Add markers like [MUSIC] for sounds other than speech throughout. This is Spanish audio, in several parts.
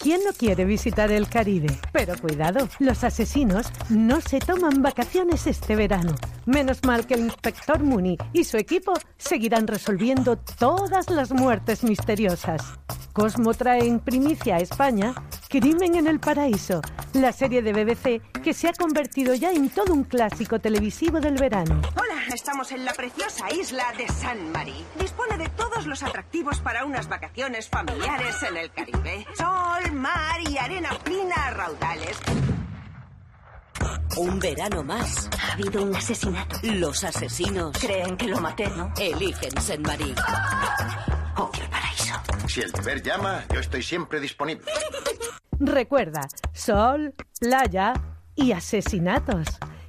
¿Quién no quiere visitar el Caribe? Pero cuidado, los asesinos no se toman vacaciones este verano. Menos mal que el inspector Mooney y su equipo seguirán resolviendo todas las muertes misteriosas. Cosmo trae en primicia a España Crimen en el Paraíso, la serie de BBC que se ha convertido ya en todo un clásico televisivo del verano. Hola, estamos en la preciosa isla de San Marí. Dispone de todos los atractivos para unas vacaciones familiares en el Caribe. Sol, mar y arena fina a raudales. Un verano más. Ha habido un asesinato. Los asesinos Creen que lo maté, ¿no? eligen Saint Marie. Oh, qué paraíso. Si el deber llama, yo estoy siempre disponible. Recuerda, sol, playa y asesinatos.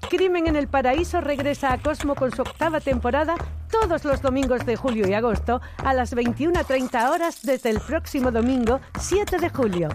Crimen en el Paraíso regresa a Cosmo con su octava temporada todos los domingos de julio y agosto a las 21.30 horas desde el próximo domingo 7 de julio.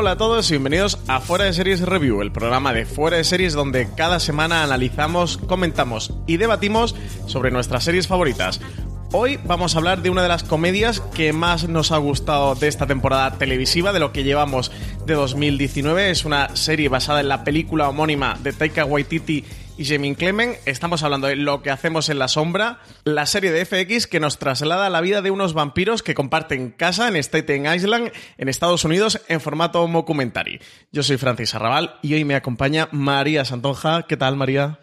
Hola a todos y bienvenidos a Fuera de Series Review, el programa de Fuera de Series donde cada semana analizamos, comentamos y debatimos sobre nuestras series favoritas. Hoy vamos a hablar de una de las comedias que más nos ha gustado de esta temporada televisiva, de lo que llevamos de 2019. Es una serie basada en la película homónima de Taika Waititi y Jamie Clement. Estamos hablando de Lo que hacemos en la sombra, la serie de FX que nos traslada a la vida de unos vampiros que comparten casa en Staten Island, en Estados Unidos, en formato documentary. Yo soy Francis Arrabal y hoy me acompaña María Santonja. ¿Qué tal, María?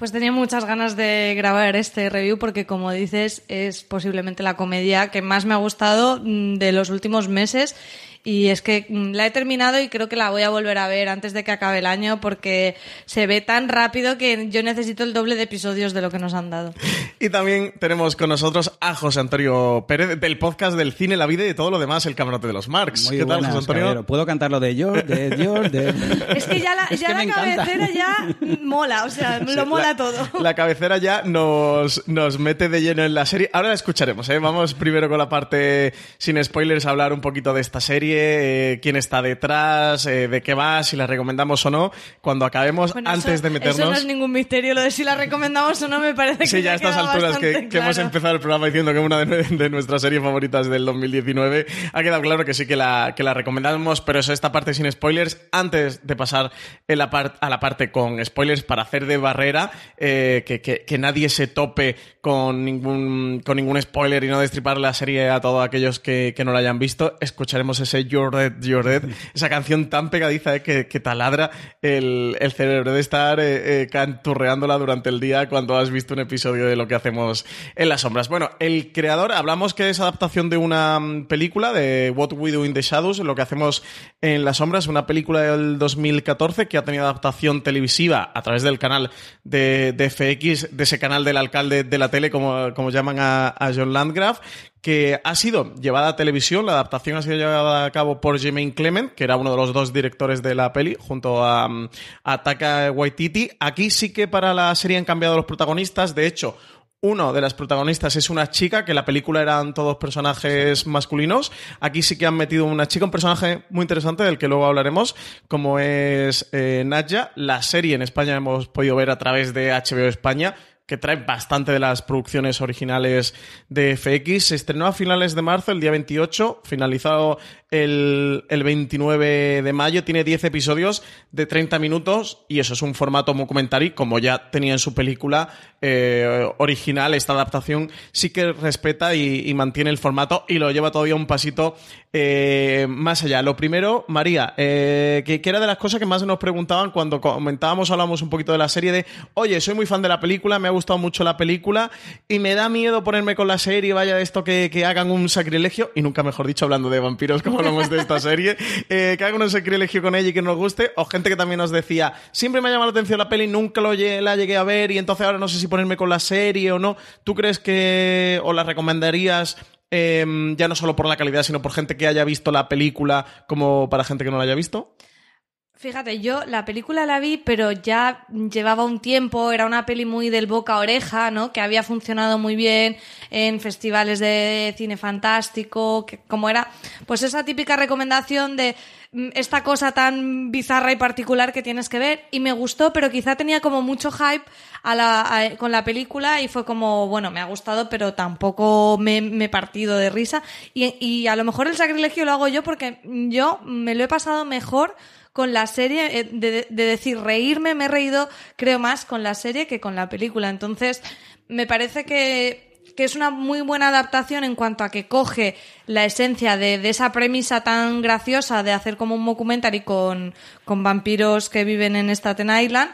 Pues tenía muchas ganas de grabar este review porque, como dices, es posiblemente la comedia que más me ha gustado mm, de los últimos meses. Y es que mm, la he terminado y creo que la voy a volver a ver antes de que acabe el año porque se ve tan rápido que yo necesito el doble de episodios de lo que nos han dado. Y también tenemos con nosotros a José Antonio Pérez del podcast del cine, la vida y todo lo demás, el camarote de los Marx. Muy ¿Qué tal, José Antonio? caballero. ¿Puedo cantar lo de George, de George, de... Es que ya la, Es ya que la encanta. cabecera ya mola, o sea, lo mola todo. La cabecera ya nos, nos mete de lleno en la serie. Ahora la escucharemos, ¿eh? Vamos primero con la parte sin spoilers a hablar un poquito de esta serie, eh, quién está detrás, eh, de qué va, si la recomendamos o no. Cuando acabemos, Bueno, antes eso- de meternos... Eso no es ningún misterio, lo de si la recomendamos o no me parece que Sí, ya a estas alturas que, hemos empezado el programa diciendo que es una de, de nuestras series favoritas del 2019, ha quedado claro que sí que la, que la recomendamos, pero eso, esta parte sin spoilers, antes de pasar en la par- a la parte con spoilers para hacer de barrera, eh, que, que- que nadie se tope con ningún, con ningún spoiler y no destripar la serie a todos aquellos que, que no la hayan visto, escucharemos ese You're Dead, You're Dead, esa canción tan pegadiza eh, que, que taladra el, el cerebro de estar eh, eh, canturreándola durante el día cuando has visto un episodio de lo que hacemos en las sombras. Bueno, el creador, hablamos que es adaptación de una mm, película de What We Do in the Shadows, lo que hacemos en las sombras, una película del 2014 que ha tenido adaptación televisiva a través del canal de, de FX, de ese canal del alcalde de la tele, como, como llaman a, a John Landgraf, que ha sido llevada a televisión. La adaptación ha sido llevada a cabo por Jermaine Clement, que era uno de los dos directores de la peli, junto a, a Taka Waititi. Aquí sí que para la serie han cambiado los protagonistas. De hecho, uno de las protagonistas es una chica, que en la película eran todos personajes masculinos. Aquí sí que han metido una chica, un personaje muy interesante del que luego hablaremos, como es eh, Nadja. La serie en España hemos podido ver a través de HBO España que trae bastante de las producciones originales de FX. Se estrenó a finales de marzo, el día 28, finalizado el, el 29 de mayo. Tiene 10 episodios de 30 minutos y eso es un formato documentary, como ya tenía en su película eh, original. Esta adaptación sí que respeta y, mantiene el formato y lo lleva todavía un pasito eh, más allá. Lo primero, María, eh, que, era de las cosas que más nos preguntaban cuando comentábamos, hablamos un poquito de la serie de, oye, soy muy fan de la película, me ha gustado mucho la película y me da miedo ponerme con la serie, vaya esto que, que hagan un sacrilegio, y nunca mejor dicho hablando de vampiros como de esta serie, eh, que hagan un sacrilegio con ella y que nos guste, o gente que también nos decía, siempre me ha llamado la atención la peli, nunca lo la llegué a ver y entonces ahora no sé si ponerme con la serie o no. ¿Tú crees que o la recomendarías eh, ya no solo por la calidad, sino por gente que haya visto la película como para gente que no la haya visto? Fíjate, yo la película la vi, pero ya llevaba un tiempo, era una peli muy del boca a oreja, ¿no? Que había funcionado muy bien en festivales de cine fantástico, que como era, pues esa típica recomendación de mm, esta cosa tan bizarra y particular que tienes que ver, y me gustó, pero quizá tenía como mucho hype a la, a- con la película y fue como, bueno, me ha gustado, pero tampoco me, he partido de risa, y, y a lo mejor el sacrilegio lo hago yo porque yo me lo he pasado mejor con la serie, eh, de, de decir reírme, me he reído, creo más con la serie que con la película. Entonces, me parece que, que es una muy buena adaptación en cuanto a que coge la esencia de, de esa premisa tan graciosa de hacer como un documentary con, con vampiros que viven en Staten Island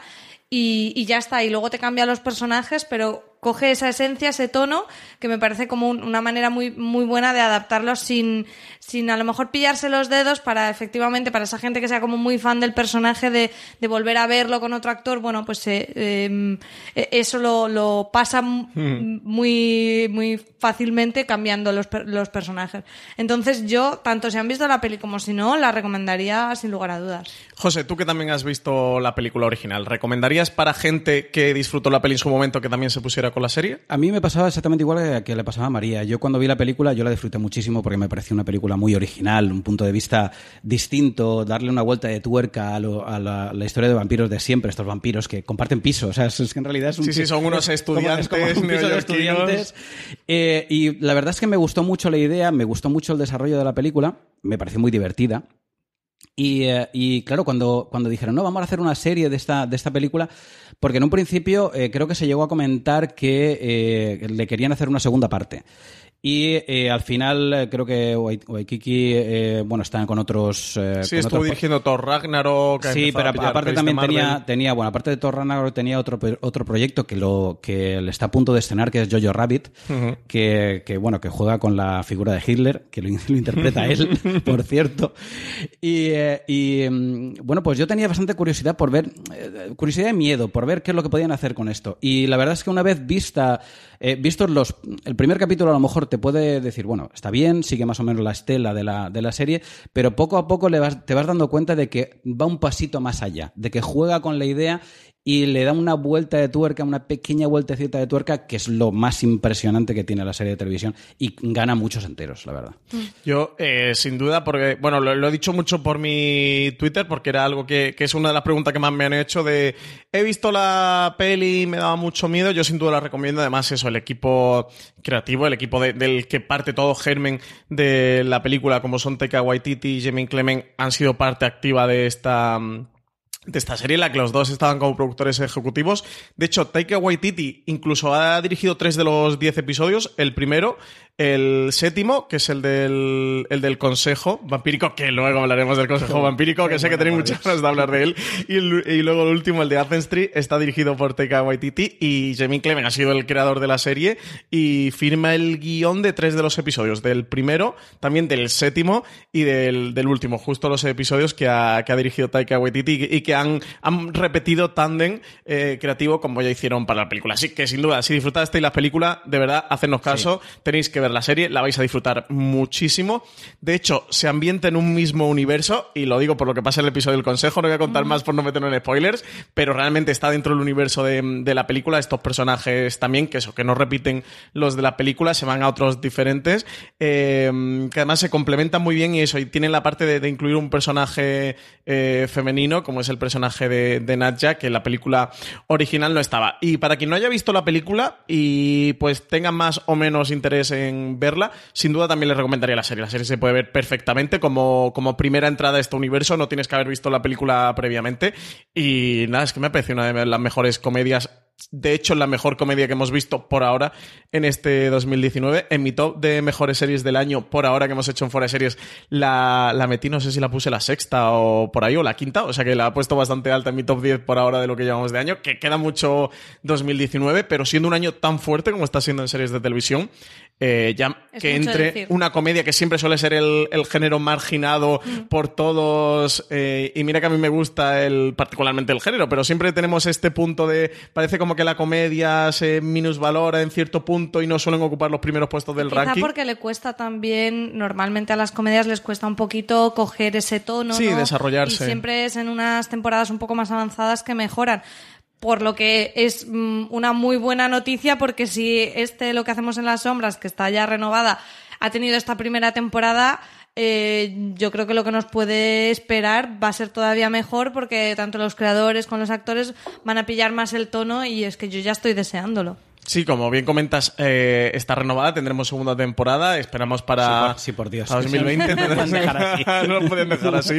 y, y ya está. Y luego te cambia los personajes, pero coge esa esencia, ese tono, que me parece como un- una manera muy, muy buena de adaptarlos sin, sin a lo mejor pillarse los dedos para efectivamente, para esa gente que sea como muy fan del personaje, de, de volver a verlo con otro actor, bueno, pues eh, eh, eh, eso lo, lo pasa [LAUGHS] muy, muy fácilmente cambiando los, los personajes. Entonces yo, tanto si han visto la peli como si no, la recomendaría sin lugar a dudas. José, tú que también has visto la película original, ¿recomendarías para gente que disfrutó la peli en su momento que también se pusiera con la serie? A mí me pasaba exactamente igual que- le pasaba a María. Yo cuando vi la película, yo la disfruté muchísimo porque me pareció una película muy original, un punto de vista distinto, darle una vuelta de tuerca a, lo- a la, la historia de vampiros de siempre, estos vampiros que comparten piso. O sea, es, que en realidad es un Sí, sí, pi- son unos [LAUGHS] es como- es como estudiantes un piso de neoyorquinos. estudiantes. Eh, y la verdad es que me gustó mucho la idea, me gustó mucho el desarrollo de la película, me pareció muy divertida. Y, eh, y, claro, cuando, cuando dijeron, no, vamos a hacer una serie de esta, de esta película, porque en un principio eh, creo que se llegó a comentar que eh, le querían hacer una segunda parte. Y eh, al final eh, creo que Wai- Waikiki, eh, bueno, están con otros... eh, Sí, con estuvo dirigiendo Thor Ragnarok. Sí, pero a aparte también tenía, tenía, bueno, aparte de Thor Ragnarok tenía otro, otro proyecto que lo que le está a punto de estrenar, que es Jojo Rabbit, que, que, bueno, que juega con la figura de Hitler, que lo, [LAUGHS] lo interpreta él, [LAUGHS] por cierto. Y, eh, y, mm, bueno, pues yo tenía bastante curiosidad por ver, eh, curiosidad y miedo, por ver qué es lo que podían hacer con esto. Y la verdad es que una vez vista, eh, vistos los, el primer capítulo a lo mejor puede decir, bueno, está bien, sigue más o menos la estela de la, de la serie, pero poco a poco le vas, te vas dando cuenta de que va un pasito más allá, de que juega con la idea y le da una vuelta de tuerca, una pequeña vueltecita de tuerca, que es lo más impresionante que tiene la serie de televisión y gana muchos enteros, la verdad. Yo, eh, sin duda, porque, bueno, lo, he dicho mucho por mi Twitter, porque era algo que, que es una de las preguntas que más me han hecho de, he visto la peli y me daba mucho miedo, yo sin duda la recomiendo, además eso, el equipo creativo, el equipo de- del que parte todo germen de la película, como son Taika Waititi y Jamie Clement, han sido parte activa de esta... de esta serie en la que los dos estaban como productores ejecutivos. De hecho, Taika Waititi incluso ha dirigido tres de los diez episodios. El primero, el séptimo, que es el del, el del Consejo Vampírico, que luego hablaremos del Consejo Vampírico, que sé que tenéis muchas ganas de hablar de él. Y, y luego el último, el de Athens Street, está dirigido por Taika Waititi y Jamie Clement ha sido el creador de la serie y firma el guion de tres de los episodios, del primero, también del séptimo y del, del último, justo los episodios que ha, que ha dirigido Taika Waititi y, y que han, han repetido tándem eh, creativo como ya hicieron para la película. Así que sin duda, si disfrutasteis la película, de verdad, hacednos caso, tenéis que ver la serie, la vais a disfrutar muchísimo. De hecho, se ambienta en un mismo universo, y lo digo por lo que pasa en el episodio del consejo, no voy a contar más por no meternos en spoilers, pero realmente está dentro del universo de, de la película. Estos personajes también, que eso, que no repiten los de la película, se van a otros diferentes, eh, que además se complementan muy bien y eso, y tienen la parte de, de incluir un personaje eh, femenino, como es el personaje de, de Nadja, que en la película original no estaba. Y para quien no haya visto la película y pues tenga más o menos interés en verla, sin duda también les recomendaría la serie. La serie se puede ver perfectamente como, como primera entrada a este universo, no tienes que haber visto la película previamente. Y nada, es que me parece una de las mejores comedias de hecho, la mejor comedia que hemos visto por ahora en este 2019. En mi top de mejores series del año, por ahora que hemos hecho en Fuera de Series, la, la metí, no sé si la puse la sexta o por ahí, o la quinta. O sea que la he puesto bastante alta en mi top 10 por ahora de lo que llevamos de año, que queda mucho 2019, pero siendo un año tan fuerte como está siendo en series de televisión, eh, ya Es que entre decir. una comedia que siempre suele ser el, el género marginado por todos, eh, y mira que a mí me gusta el, particularmente el género, pero siempre tenemos este punto de, parece como que la comedia se minusvalora en cierto punto y no suelen ocupar los primeros puestos del Quizá ranking. porque le cuesta también, normalmente a las comedias les cuesta un poquito coger ese tono. Sí, ¿no? desarrollarse. Y siempre es en unas temporadas un poco más avanzadas que mejoran. Por lo que es mm, una muy buena noticia porque si este lo que hacemos en las sombras, que está ya renovada, ha tenido esta primera temporada, eh, yo creo que lo que nos puede esperar va a ser todavía mejor porque tanto los creadores como los actores van a pillar más el tono y es que yo ya estoy deseándolo. Sí, como bien comentas, eh, está renovada, tendremos segunda temporada, esperamos para, Sí, por- sí, por Dios. para 2020. [LAUGHS] [LAUGHS] No lo pueden dejar así. no lo pueden dejar así.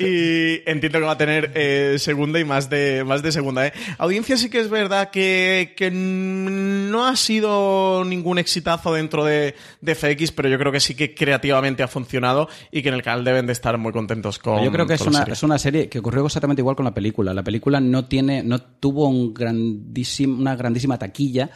Y entiendo que va a tener eh, segunda y más de, más de segunda. ¿eh? Audiencia sí que es verdad que, que no ha sido ningún exitazo dentro de, de FX, pero yo creo que sí que creativamente ha funcionado y que en el canal deben de estar muy contentos con Yo creo que es una, serie. es una serie que ocurrió exactamente igual con la película. La película no tiene, no tuvo un grandísim- una grandísima taquilla,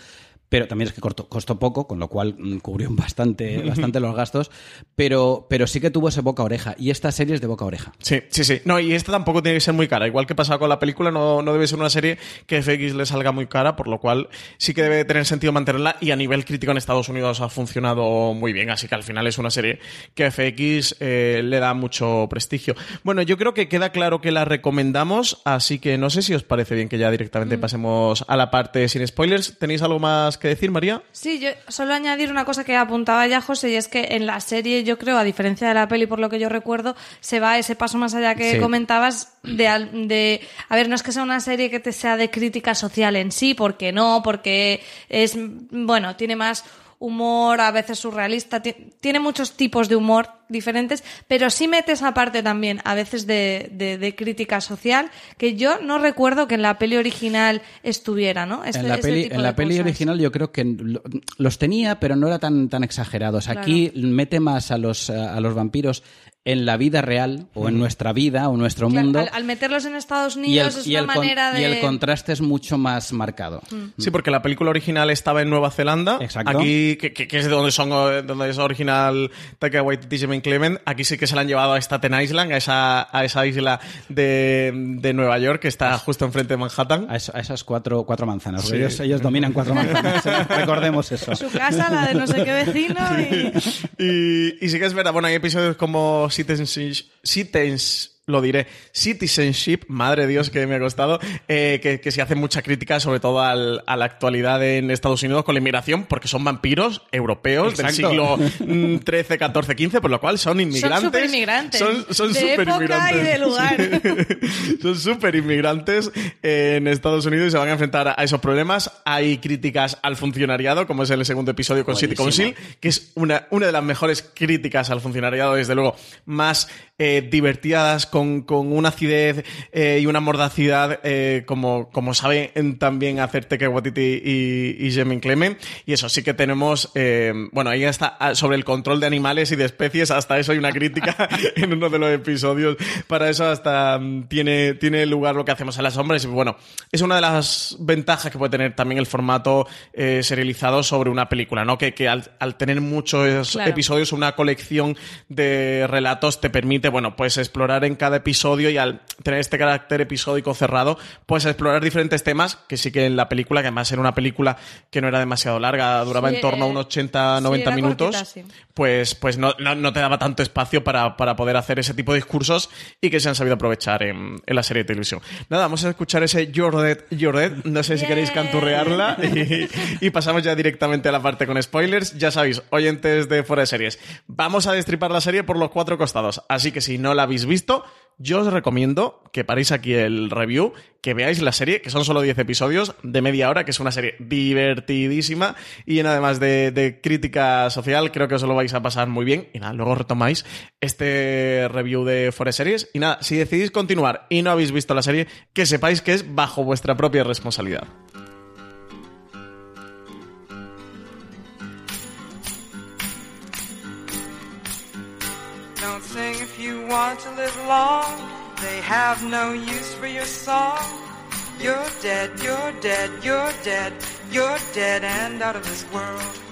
pero también es que costó poco, con lo cual mm, cubrió [LAUGHS] bastante, bastante los gastos, pero, pero sí que tuvo ese boca a oreja. Y esta serie es de boca a oreja. Sí, sí, sí. No, y esta tampoco tiene que ser muy cara. Igual que pasaba con la película, no, no debe ser una serie que FX le salga muy cara, por lo cual sí que debe tener sentido mantenerla. Y a nivel crítico en Estados Unidos ha funcionado muy bien. Así que al final es una serie que FX eh, le da mucho prestigio. Bueno, yo creo que queda claro que la recomendamos, así que no sé si os parece bien que ya directamente pasemos a la parte sin spoilers. ¿Tenéis algo más que decir, María? Sí, yo solo añadir una cosa que apuntaba ya José, y es que en la serie, yo creo, a diferencia de la peli, por lo que yo recuerdo, se va ese paso más allá que Sí. comentabas de, de... A ver, no es que sea una serie que te sea de crítica social en sí, porque no, porque es... Bueno, tiene más humor, a veces surrealista, ti- tiene muchos tipos de humor diferentes, pero sí mete esa parte también, a veces de, de- de crítica social, que yo no recuerdo que en la peli original estuviera, ¿no? Este- en la este peli, en la original yo creo que lo- los tenía, pero no era tan, tan exagerados. Aquí mete más a los, a los vampiros en la vida real, o en nuestra vida, o nuestro Claro, mundo. al, al meterlos en Estados y el, Unidos es y una con- manera y de... el contraste es mucho más marcado. Sí, porque la película original estaba en Nueva Zelanda. Exacto. Aquí, que, que- que es de donde son donde es original Taika Waititi y Jermaine Clement. Aquí sí que se la han llevado a Staten Island, a esa, a esa isla de, de Nueva York que está justo enfrente de Manhattan. A, eso- a esas cuatro, cuatro manzanas. Sí. Ellos, ellos dominan cuatro manzanas. Recordemos eso. Su casa, la de no sé qué vecino y... Y, y sí que es verdad, bueno, hay episodios como Citizenship, Citizens- lo diré, Citizenship, madre Dios que me ha costado, eh, que, que se hace mucha crítica sobre todo al- a la actualidad en Estados Unidos con la inmigración, porque son vampiros europeos del siglo 13, 14, 15, por lo cual son inmigrantes. Son, son De superinmigrantes. época y de lugar. [LAUGHS] son súper inmigrantes en Estados Unidos y se van a enfrentar a esos problemas. Hay críticas al funcionariado, como es el segundo episodio con City. Council, que es una, una de las mejores críticas al funcionariado, desde luego, más eh, divertidas, con, con una acidez eh, y una mordacidad, eh, como, como sabe en- también hacer Taika Waititi y, y Jermaine Clement. Y eso, sí que tenemos, eh, bueno, ahí está ah, sobre el control de animales y de especies, hasta eso hay una crítica [LAUGHS] en uno de los episodios. Para eso hasta mm, tiene, tiene lugar lo que hacemos a las sombras. Y bueno, es una de las ventajas que puede tener también el formato serializado sobre una película, ¿no? Que, que al, al tener muchos Claro. episodios, una colección de relatos te permite, bueno, pues explorar en cada episodio y al tener este carácter episódico cerrado, pues explorar diferentes temas, que sí que en la película, que además era una película que no era demasiado larga, duraba Sí, en torno a unos 80, sí, 90 era minutos, cortita, pues, pues no, no, no te daba tanto espacio para, para poder hacer ese tipo de discursos y que se han sabido aprovechar en, en la serie de televisión. Nada, vamos a escuchar ese You're Dead. No sé si queréis canturrearla y, y pasamos ya directamente a la parte con spoilers. Ya sabéis, oyentes de Fuera de Series, vamos a destripar la serie por los cuatro costados. Así que si no la habéis visto, yo os recomiendo que paréis aquí el review, que veáis la serie, que son solo 10 episodios de media hora, que es una serie divertidísima y llena además de, de crítica social. Creo que os lo vais a pasar muy bien. Y nada, luego retomáis este review de Forest Series. Y nada, si decidís continuar y no habéis visto la serie, que sepáis que es bajo vuestra propia responsabilidad. Want to live long. They have no use for your song. You're dead, you're dead, you're dead, you're dead and out of this world.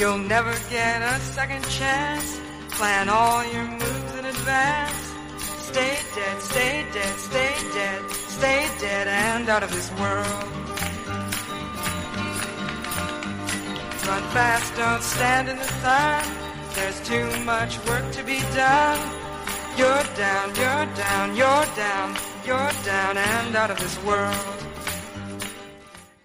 You'll never get a second chance. Plan all your moves in advance. Stay dead, stay dead, stay dead, stay dead and out of this world. Run fast, don't stand in the sun. There's too much work to be done. You're down, you're down, you're down, you're down and out of this world.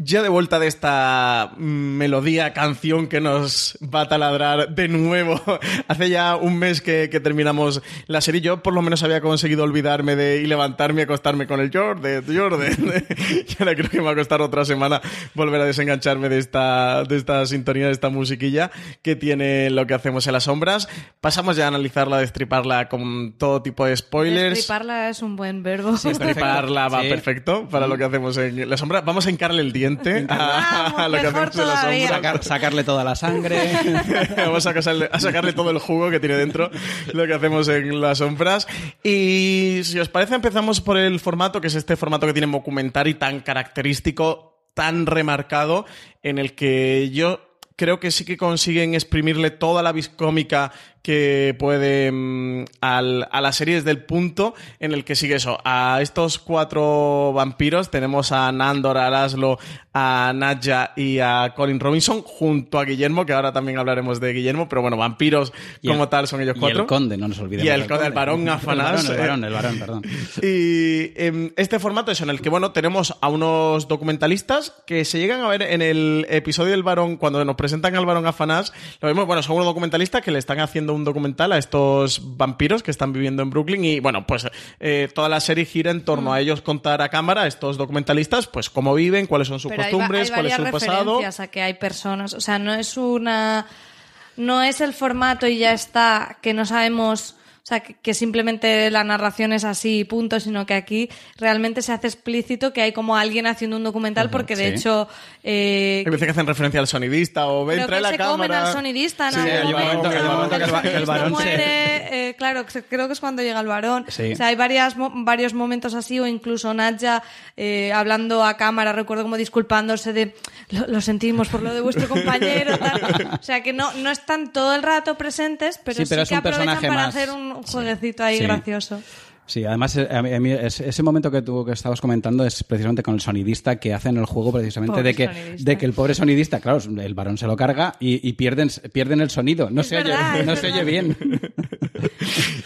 Ya de vuelta de esta melodía, canción que nos va a taladrar de nuevo. [LAUGHS] Hace ya un mes que, que terminamos la serie. Yo por lo menos había conseguido olvidarme de y levantarme y acostarme con el Jordan, Jordan. [LAUGHS] Y ahora creo que me va a costar otra semana volver a desengancharme de esta, de esta sintonía, de esta musiquilla que tiene lo que hacemos en las sombras. Pasamos ya a analizarla, a destriparla con todo tipo de spoilers. Destriparla es un buen verbo. Destriparla va Sí. perfecto para lo que hacemos en la sombra. Vamos a hincarle el diente a, [LAUGHS] a lo que hacemos en la sombra. Sacar- sacarle toda la sangre. [LAUGHS] Vamos a sacarle, a sacarle todo el jugo que tiene dentro lo que hacemos en las sombras. Y si os parece, empezamos por el formato, que es este formato que tiene documentary tan característico, tan remarcado, en el que yo creo que sí que consiguen exprimirle toda la viscómica que puede mm, al- a la serie desde el punto en el que sigue eso. A estos cuatro vampiros tenemos a Nandor, a Laszlo, a Nadja y a Colin Robinson junto a Guillermo, que ahora también hablaremos de Guillermo, pero bueno, vampiros Y el- como tal son ellos y cuatro. el conde, no nos olvidemos. Y el del conde, el varón Afanás, [LAUGHS] El varón, eh. el el perdón. Y em, este formato es en el que, bueno, tenemos a unos documentalistas que se llegan a ver en el episodio del varón, cuando nos presentan al varón Afanás, lo vemos, bueno, son unos documentalistas que le están haciendo un documental a estos vampiros que están viviendo en Brooklyn y, bueno, pues eh, toda la serie gira en torno a ellos contar a cámara, a estos documentalistas, pues cómo viven, cuáles son sus Pero costumbres, cuál es su pasado. a que hay personas, o sea, no es una no es el formato y ya está que no sabemos, o sea, que, que simplemente la narración es así y punto, sino que aquí realmente se hace explícito que hay como alguien haciendo un documental porque de sí. hecho eh, Hay veces que hacen referencia al sonidista o ven, trae que la se cámara. comen al sonidista en Sí, hay un momento, que- hay un momento que el el varón se- muere, eh, claro, creo que es cuando llega el varón. Sí. O sea, hay varias, mo- varios momentos así, o incluso Nadja eh, hablando a cámara, recuerdo como disculpándose de lo, lo sentimos por lo de vuestro compañero. tal". [LAUGHS] O sea, que no, no están todo el rato presentes, pero Sí, sí, pero es que un aprovechan personaje para más. hacer un jueguecito ahí Sí. gracioso. Sí, además eh, a mí- a mí es- ese momento que tú que estabas comentando es precisamente con el sonidista que hacen el juego precisamente Pobre de que, sonidista. de que el pobre sonidista, claro, el varón se lo carga y, y pierden, pierden el sonido. No, Es se, verdad, oye, no se oye bien.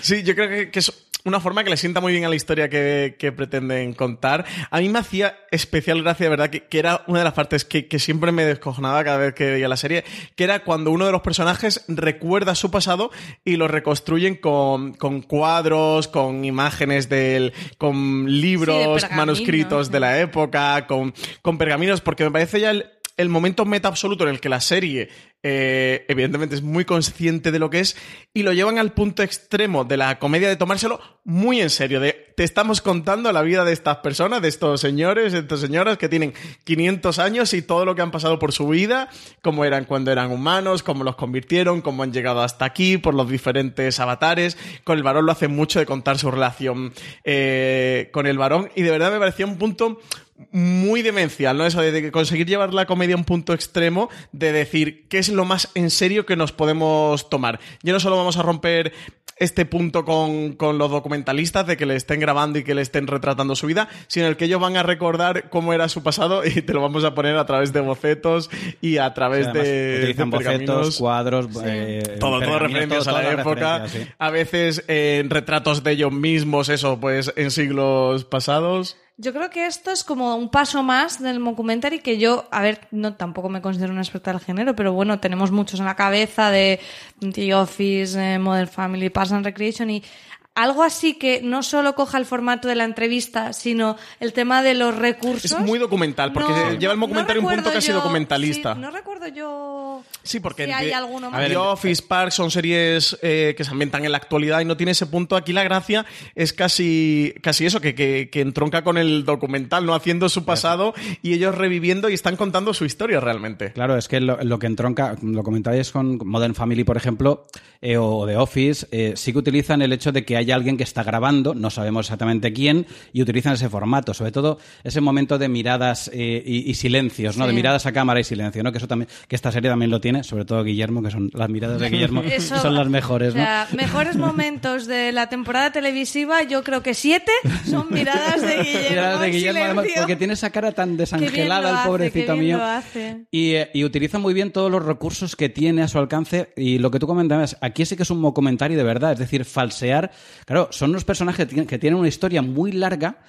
Sí, yo creo que, que es una forma que le sienta muy bien a la historia que, que pretenden contar. A mí me hacía especial gracia, de verdad, que, que era una de las partes que, que siempre me descojonaba cada vez que veía la serie, que era cuando uno de los personajes recuerda su pasado y lo reconstruyen con, con cuadros, con imágenes del, con libros, manuscritos de la época, con, con pergaminos, porque me parece ya el, el momento meta absoluto en el que la serie, eh, evidentemente, es muy consciente de lo que es y lo llevan al punto extremo de la comedia de tomárselo muy en serio. De te estamos contando la vida de estas personas, de estos señores, de estas señoras que tienen 500 años y todo lo que han pasado por su vida, cómo eran cuando eran humanos, cómo los convirtieron, cómo han llegado hasta aquí, por los diferentes avatares. Con el varón lo hace mucho de contar su relación eh, con el varón y de verdad me parecía un punto muy demencial, ¿no? Eso de, conseguir llevar la comedia a un punto extremo, de decir qué es lo más en serio que nos podemos tomar. Ya no solo vamos a romper este punto con, con los documentalistas de que le estén grabando y que le estén retratando su vida, sino el que ellos van a recordar cómo era su pasado [LAUGHS] y te lo vamos a poner a través de bocetos y a través Además, de, utilizan de bocetos, cuadros, eh, Todo, todo referencias todo- a la época. sí. A veces eh, retratos de ellos mismos, eso, pues en siglos pasados. Yo creo que esto es como un paso más del documentary que yo, a ver, no tampoco me considero una experta del género, pero bueno, tenemos muchos en la cabeza de The Office, eh, Modern Family, Parks and Recreation y algo así que no solo coja el formato de la entrevista, sino el tema de los recursos. Es muy documental, porque No, lleva el no documentario un punto casi yo- documentalista. sí, no recuerdo yo Sí, porque si hay The- alguno a más. ver, The Office Park son series eh, que se ambientan en la actualidad y no tiene ese punto. Aquí la gracia es casi, casi eso, que, que, que entronca con el documental, ¿no? Haciendo su pasado y ellos reviviendo y están contando su historia realmente. Claro, es que lo, lo que entronca, lo comentáis con Modern Family, por ejemplo, eh, o The Office, eh, sí que utilizan el hecho de que hay alguien que está grabando, no sabemos exactamente quién, y utilizan ese formato, sobre todo ese momento de miradas eh, y, y silencios, ¿no? Sí. De miradas a cámara y silencio, ¿no? Que eso también, que esta serie también lo tiene, sobre todo Guillermo, que son las miradas de Guillermo, [LAUGHS] Eso- son las mejores, O ¿no? sea, mejores momentos de la temporada televisiva, yo creo que siete son miradas de Guillermo. [LAUGHS] Miradas de en Guillermo, además, silencio. porque tiene esa cara tan desangelada el pobrecito mío. Y, eh, y utiliza muy bien todos los recursos que tiene a su alcance. Y lo que tú comentabas, aquí sí que es un documentario de verdad. Es decir, falsear. Claro, son unos personajes que tienen- una historia muy larga.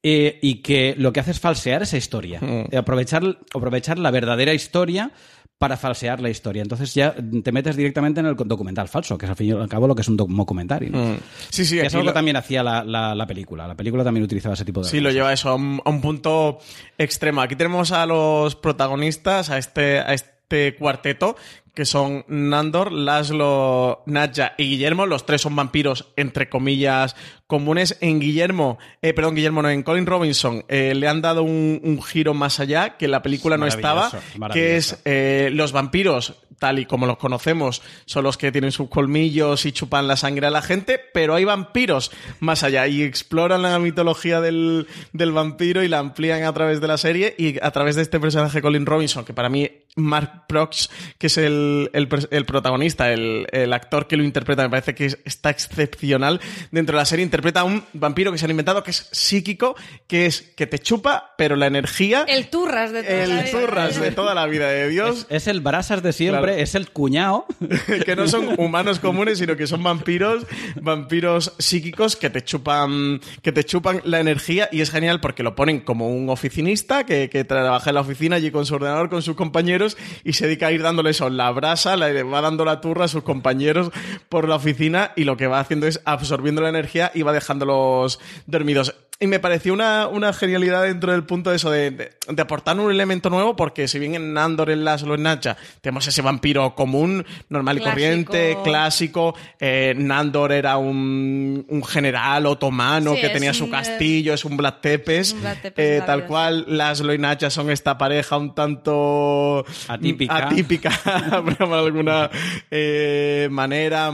eh, y que lo que hace es falsear esa historia. Eh, aprovechar, aprovechar la verdadera historia para falsear la historia. Entonces ya te metes directamente en el documental falso, que es al fin y al cabo lo que es un documentario. ¿no? Sí, sí, Que es algo lo- que también hacía la, la- la película. La película también utilizaba ese tipo de Sí, lo lleva eso a un, a un punto extremo. Aquí tenemos a los protagonistas, a este, a este cuarteto, que son Nandor, Laszlo, Nadja y Guillermo. Los tres son vampiros, entre comillas, comunes. En Guillermo, eh, perdón, Guillermo, no, en Colin Robinson eh, le han dado un, un giro más allá que en la película no estaba, que es eh, los vampiros, tal y como los conocemos, son los que tienen sus colmillos y chupan la sangre a la gente, pero hay vampiros más allá y exploran la mitología del, del vampiro y la amplían a través de la serie y a través de este personaje Colin Robinson, que para mí Mark Prox, que es el, el, pers- el protagonista, el, el actor que lo interpreta, me parece que es- está excepcional. Dentro de la serie interpreta a un vampiro que se han inventado, que es psíquico, que es que te chupa, pero la energía... El turras de toda la El vida. turras de toda la vida de Dios. Es el brasas de siempre, Claro. es el cuñado. [LAUGHS] que no son [LAUGHS] humanos comunes, sino que son vampiros, vampiros psíquicos que te chupan, que te chupan la energía y es genial porque lo ponen como un oficinista que, que trabaja en la oficina allí con su ordenador, con sus compañeros y se dedica a ir dándole eso, la brasa, le va dando la turra a sus compañeros por la oficina y lo que va haciendo es absorbiendo la energía y dejándolos dormidos. Y me pareció una, una genialidad dentro del punto de eso, de, de- de aportar un elemento nuevo, porque si bien en Nandor, en Laszlo, en Nacha, tenemos ese vampiro común, normal y Clásico. corriente, clásico. eh, Nandor era un, un general otomano Sí, que tenía un, su castillo, es un Black Tepes. es un Black Tepes eh, tal cual, Laszlo y Nacha son esta pareja un tanto Atípica. atípica [LAUGHS] por alguna eh, manera.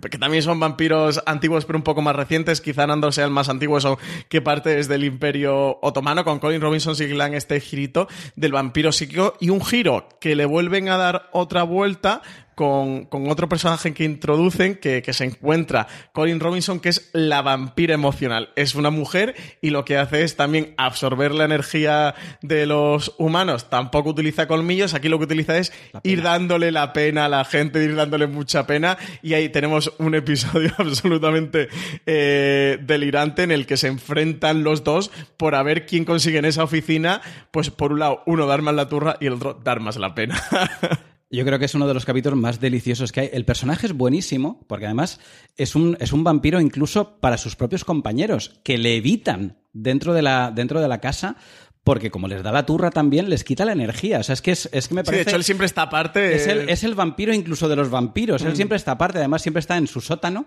Que también son vampiros antiguos, pero un poco más recientes. Quizá Nandor sea el más antiguo, eso que parte desde el Imperio Otomano. Con Colin Robinson sí que este girito del vampiro psíquico y un giro que le vuelven a dar otra vuelta, con, con otro personaje que introducen, que, que se encuentra Colin Robinson, que es la vampira emocional. Es una mujer y lo que hace es también absorber la energía de los humanos. Tampoco utiliza colmillos, aquí lo que utiliza es ir dándole la pena a la gente, ir dándole mucha pena. Y ahí tenemos un episodio [LAUGHS] absolutamente eh, delirante en el que se enfrentan los dos por a ver quién consigue en esa oficina, pues por un lado uno dar más la turra y el otro dar más la pena. [LAUGHS] Yo creo que es uno de los capítulos más deliciosos que hay. El personaje es buenísimo, porque además es un, es un vampiro incluso para sus propios compañeros, que le evitan dentro de la, dentro de la casa. Porque como les da la turra también, les quita la energía. O sea, es que, es, es que me Sí, parece... de hecho, él siempre está aparte. Es el, es el vampiro incluso de los vampiros. Él Mm. siempre está aparte, además siempre está en su sótano.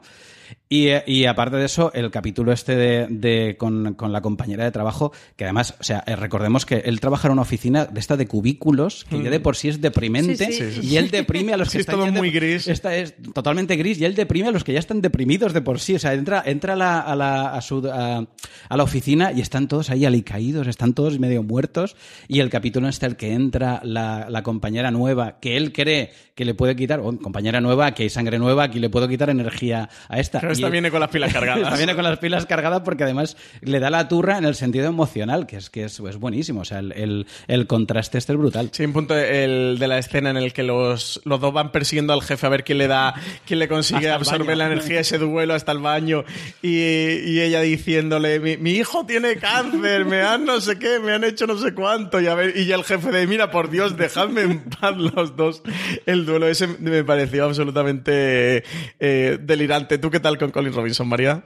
Y, y aparte de eso, el capítulo este de, de- con, con la compañera de trabajo, que además, o sea, eh, recordemos que él trabaja en una oficina de esta de cubículos, que ya de por sí es deprimente, Sí, sí. Sí, sí. y él deprime a los [LAUGHS] Sí, que es están todo ya de- muy gris. Esta es totalmente gris, y él deprime a los que ya están deprimidos de por sí. O sea, entra, entra a, la, a, la, a, su, a, a la oficina y están todos ahí alicaídos, están todos medio muertos. Y el capítulo este el que entra la, la compañera nueva, que él cree que le puede quitar, oh, compañera nueva, que hay sangre nueva, aquí le puedo quitar energía a esta. Pero esta viene con las pilas [LAUGHS] cargadas. esta viene con las pilas cargadas porque además le da la turra en el sentido emocional, que es que es, es buenísimo. O sea, el, el, el contraste este es brutal. Sí, un punto el de la escena en el que los, los dos van persiguiendo al jefe a ver quién le da, quién le consigue absorber la energía, ese duelo hasta el baño. Y, y ella diciéndole, mi, mi hijo tiene cáncer, me han no sé qué, me han hecho no sé cuánto. Y, a ver, y ya el jefe de, mira, por Dios, dejadme en paz los dos. El duelo ese me pareció absolutamente eh, delirante. ¿Tú qué con Colin Robinson, María?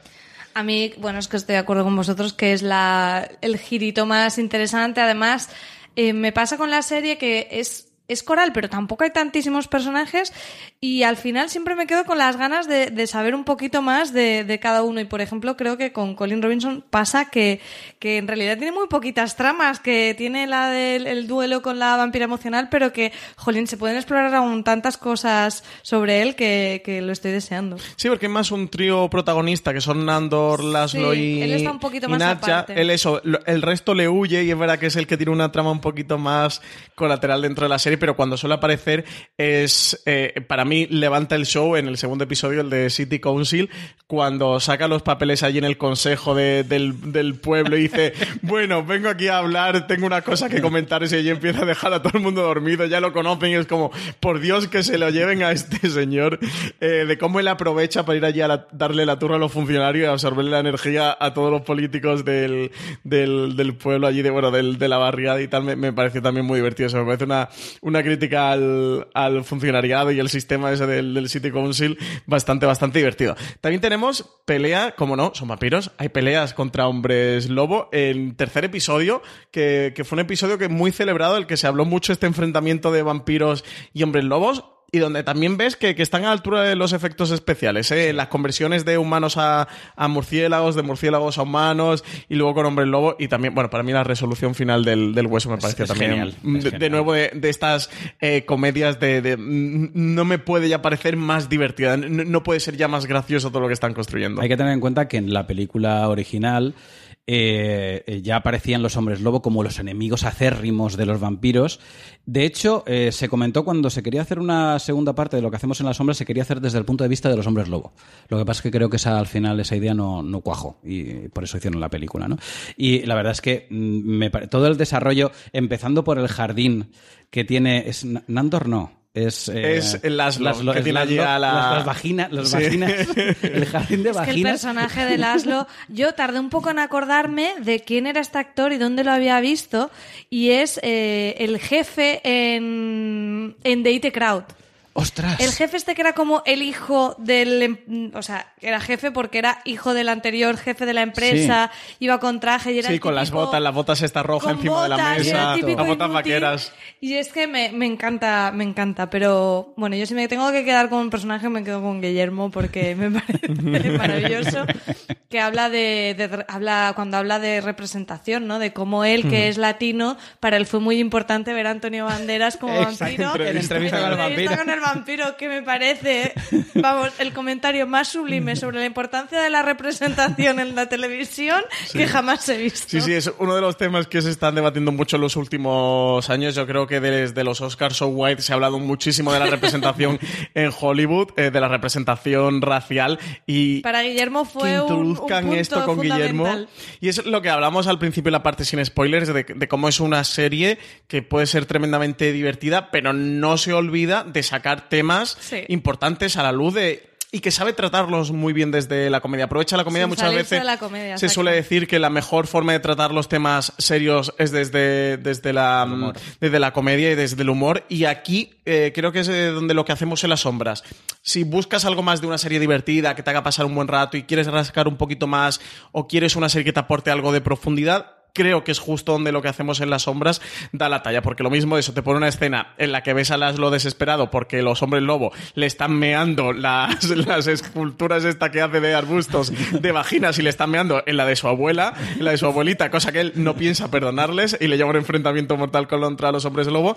A mí, bueno, es que estoy de acuerdo con vosotros que es la, el girito más interesante. Además, eh, me pasa con la serie que es, es coral, pero tampoco hay tantísimos personajes y al final siempre me quedo con las ganas de, de saber un poquito más de, de cada uno. Y, por ejemplo, creo que con Colin Robinson pasa que, que en realidad tiene muy poquitas tramas, que tiene la del el duelo con la vampira emocional, pero que, jolín, se pueden explorar aún tantas cosas sobre él que, que lo estoy deseando. Sí, porque es más un trío protagonista que son Nandor, Laszlo Sí, y, él está un poquito más. Él eso, el resto le huye y es verdad que es el que tiene una trama un poquito más colateral dentro de la serie, pero cuando suele aparecer es, eh, para mí, levanta el show en el segundo episodio, el de City Council, cuando saca los papeles allí en el consejo de- del, pueblo y dice, [LAUGHS] bueno, vengo aquí a hablar, tengo una cosa que comentaros y ella empieza a dejar a todo el mundo dormido, ya lo conocen y es como, por Dios que se lo lleven a este señor, eh, de cómo él aprovecha para ir allí a la- darle la turra a los funcionarios y absorberle la energía a todos los políticos del, del, pueblo allí, de, bueno, del, de la barriada y tal, me, me pareció también muy divertido. Eso me parece una crítica al, al funcionariado y el sistema ese del, del City Council bastante, bastante divertido. También tenemos pelea, como no, son vampiros, hay peleas contra hombres lobo. En tercer episodio, que, que fue un episodio que muy celebrado, el que se habló mucho este enfrentamiento de vampiros y hombres lobos. Y donde también ves que, que están a la altura de los efectos especiales, ¿eh? Las conversiones de humanos a, a murciélagos, de murciélagos a humanos, y luego con hombres lobo. Y también, bueno, para mí la resolución final del, del hueso me pareció es también. genial, es de, de nuevo, de, de estas eh, comedias de, de, No me puede ya parecer más divertida. No, no puede ser ya más gracioso todo lo que están construyendo. Hay que tener en cuenta que en la película original eh, eh, ya aparecían los hombres lobo como los enemigos acérrimos de los vampiros. De hecho, eh, se comentó cuando se quería hacer una segunda parte de lo que hacemos en las sombras, se quería hacer desde el punto de vista de los hombres lobo. Lo que pasa es que creo que esa, al final esa idea no, no cuajó y por eso hicieron la película. ¿no? Y la verdad es que mm, me todo el desarrollo, empezando por el jardín que tiene... Es, Nandor no. Es, eh, Es el Laszlo, que es tiene allí Laszlo, a la- las, las vaginas, las Sí. vaginas, [LAUGHS] el jardín de Es que el personaje de Laszlo, yo tardé un poco en acordarme de quién era este actor y dónde lo había visto, y es eh, el jefe en, en The It Crowd. ¡Ostras! El jefe este que era como el hijo del... em- O sea, era jefe porque era hijo del anterior jefe de la empresa, iba con traje y era Sí, el con las botas, las botas esta roja encima de la botas, y era mesa, el las botas vaqueras. Y es que me, me encanta, me encanta. Pero bueno, yo si me tengo que quedar con un personaje, me quedo con Guillermo porque me [LAUGHS] parece maravilloso. Que habla de, de- habla, cuando habla de representación, ¿no? De cómo él, que es latino, para él fue muy importante ver a Antonio Banderas como [LAUGHS] vampiro. en entrevista con el entrevista vampiro. con el vampiro que me parece, vamos, el comentario más sublime sobre la importancia de la representación en la televisión que jamás he visto. Sí, sí, es uno de los temas que se están debatiendo mucho en los últimos años. Yo creo que desde los Oscars So White se ha hablado muchísimo de la representación [LAUGHS] en Hollywood, eh, de la representación racial y Para Guillermo que fue un, un introduzcan punto esto con Guillermo. Y es lo que hablamos al principio en la parte sin spoilers, de, de cómo es una serie que puede ser tremendamente divertida, pero no se olvida de sacar temas Sí. importantes a la luz de y que sabe tratarlos muy bien desde la comedia. Aprovecha la comedia Sin muchas veces. de la comedia, se exacto. suele decir que la mejor forma de tratar los temas serios es desde, desde, la, desde la comedia y desde el humor. Y aquí eh, creo que es eh, donde lo que hacemos en las sombras. Si buscas algo más de una serie divertida, que te haga pasar un buen rato y quieres rascar un poquito más, o quieres una serie que te aporte algo de profundidad, creo que es justo donde lo que hacemos en las sombras da la talla, porque lo mismo eso, te pone una escena en la que ves a Laszlo desesperado porque los hombres lobo le están meando las, [LAUGHS] las esculturas esta que hace de arbustos de vaginas y le están meando en la de su abuela, en la de su abuelita, cosa que él no piensa perdonarles y le lleva un enfrentamiento mortal contra los hombres lobo,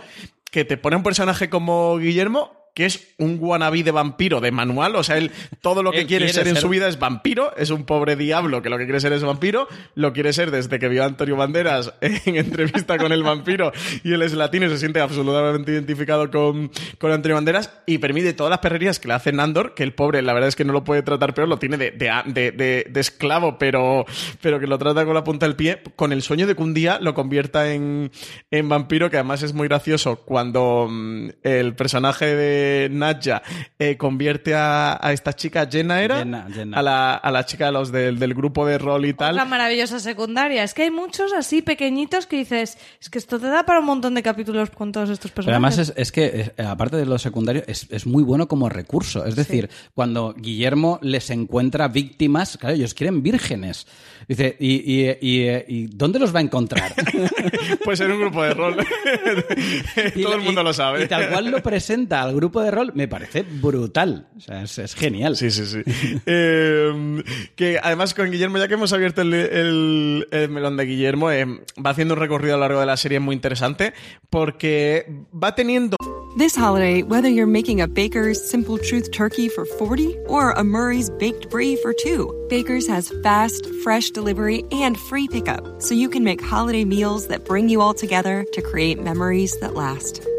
que te pone un personaje como Guillermo que es un wannabe de vampiro de manual, o sea, él todo lo que quiere, quiere ser en su vida es vampiro, es un pobre diablo que lo que quiere ser es vampiro, lo quiere ser desde que vio a Antonio Banderas [LAUGHS] en entrevista con el vampiro y él es latino y se siente absolutamente identificado con, con Antonio Banderas y permite todas las perrerías que le hace Nandor, que el pobre la verdad es que no lo puede tratar peor, lo tiene de, de, de- de- de esclavo, pero, pero que lo trata con la punta del pie, con el sueño de que un día lo convierta en, en vampiro, que además es muy gracioso cuando mm, el personaje de Nadja eh, convierte a, a esta chica, Jenna era, Jenna, Jenna. A, la, a la chica de los del, del grupo de rol y tal. Otra maravillosa secundaria. Es que hay muchos así pequeñitos que dices, es que esto te da para un montón de capítulos con todos estos Pero personajes. además es, es que, eh, aparte de lo secundario, es, es muy bueno como recurso. Es decir, cuando Guillermo les encuentra víctimas, claro, ellos quieren vírgenes. Dice, ¿y, y, y, y dónde los va a encontrar? [LAUGHS] Pues en un grupo de rol. [LAUGHS] Y Todo el la- mundo y- lo sabe. Y tal cual lo presenta al grupo de rol, me parece brutal. O sea, es, es genial. Sí, sí, sí. [LAUGHS] Eh, que además con Guillermo, ya que hemos abierto el, el- el melón de Guillermo, eh, va haciendo un recorrido a lo largo de la serie muy interesante porque va teniendo This holiday, whether you're making a Baker's Simple Truth turkey for 40 or a Murray's Baked Brie for 2, Baker's has fast, fresh delivery and free pickup, so you can make holiday meals that bring you all together to create memories that last.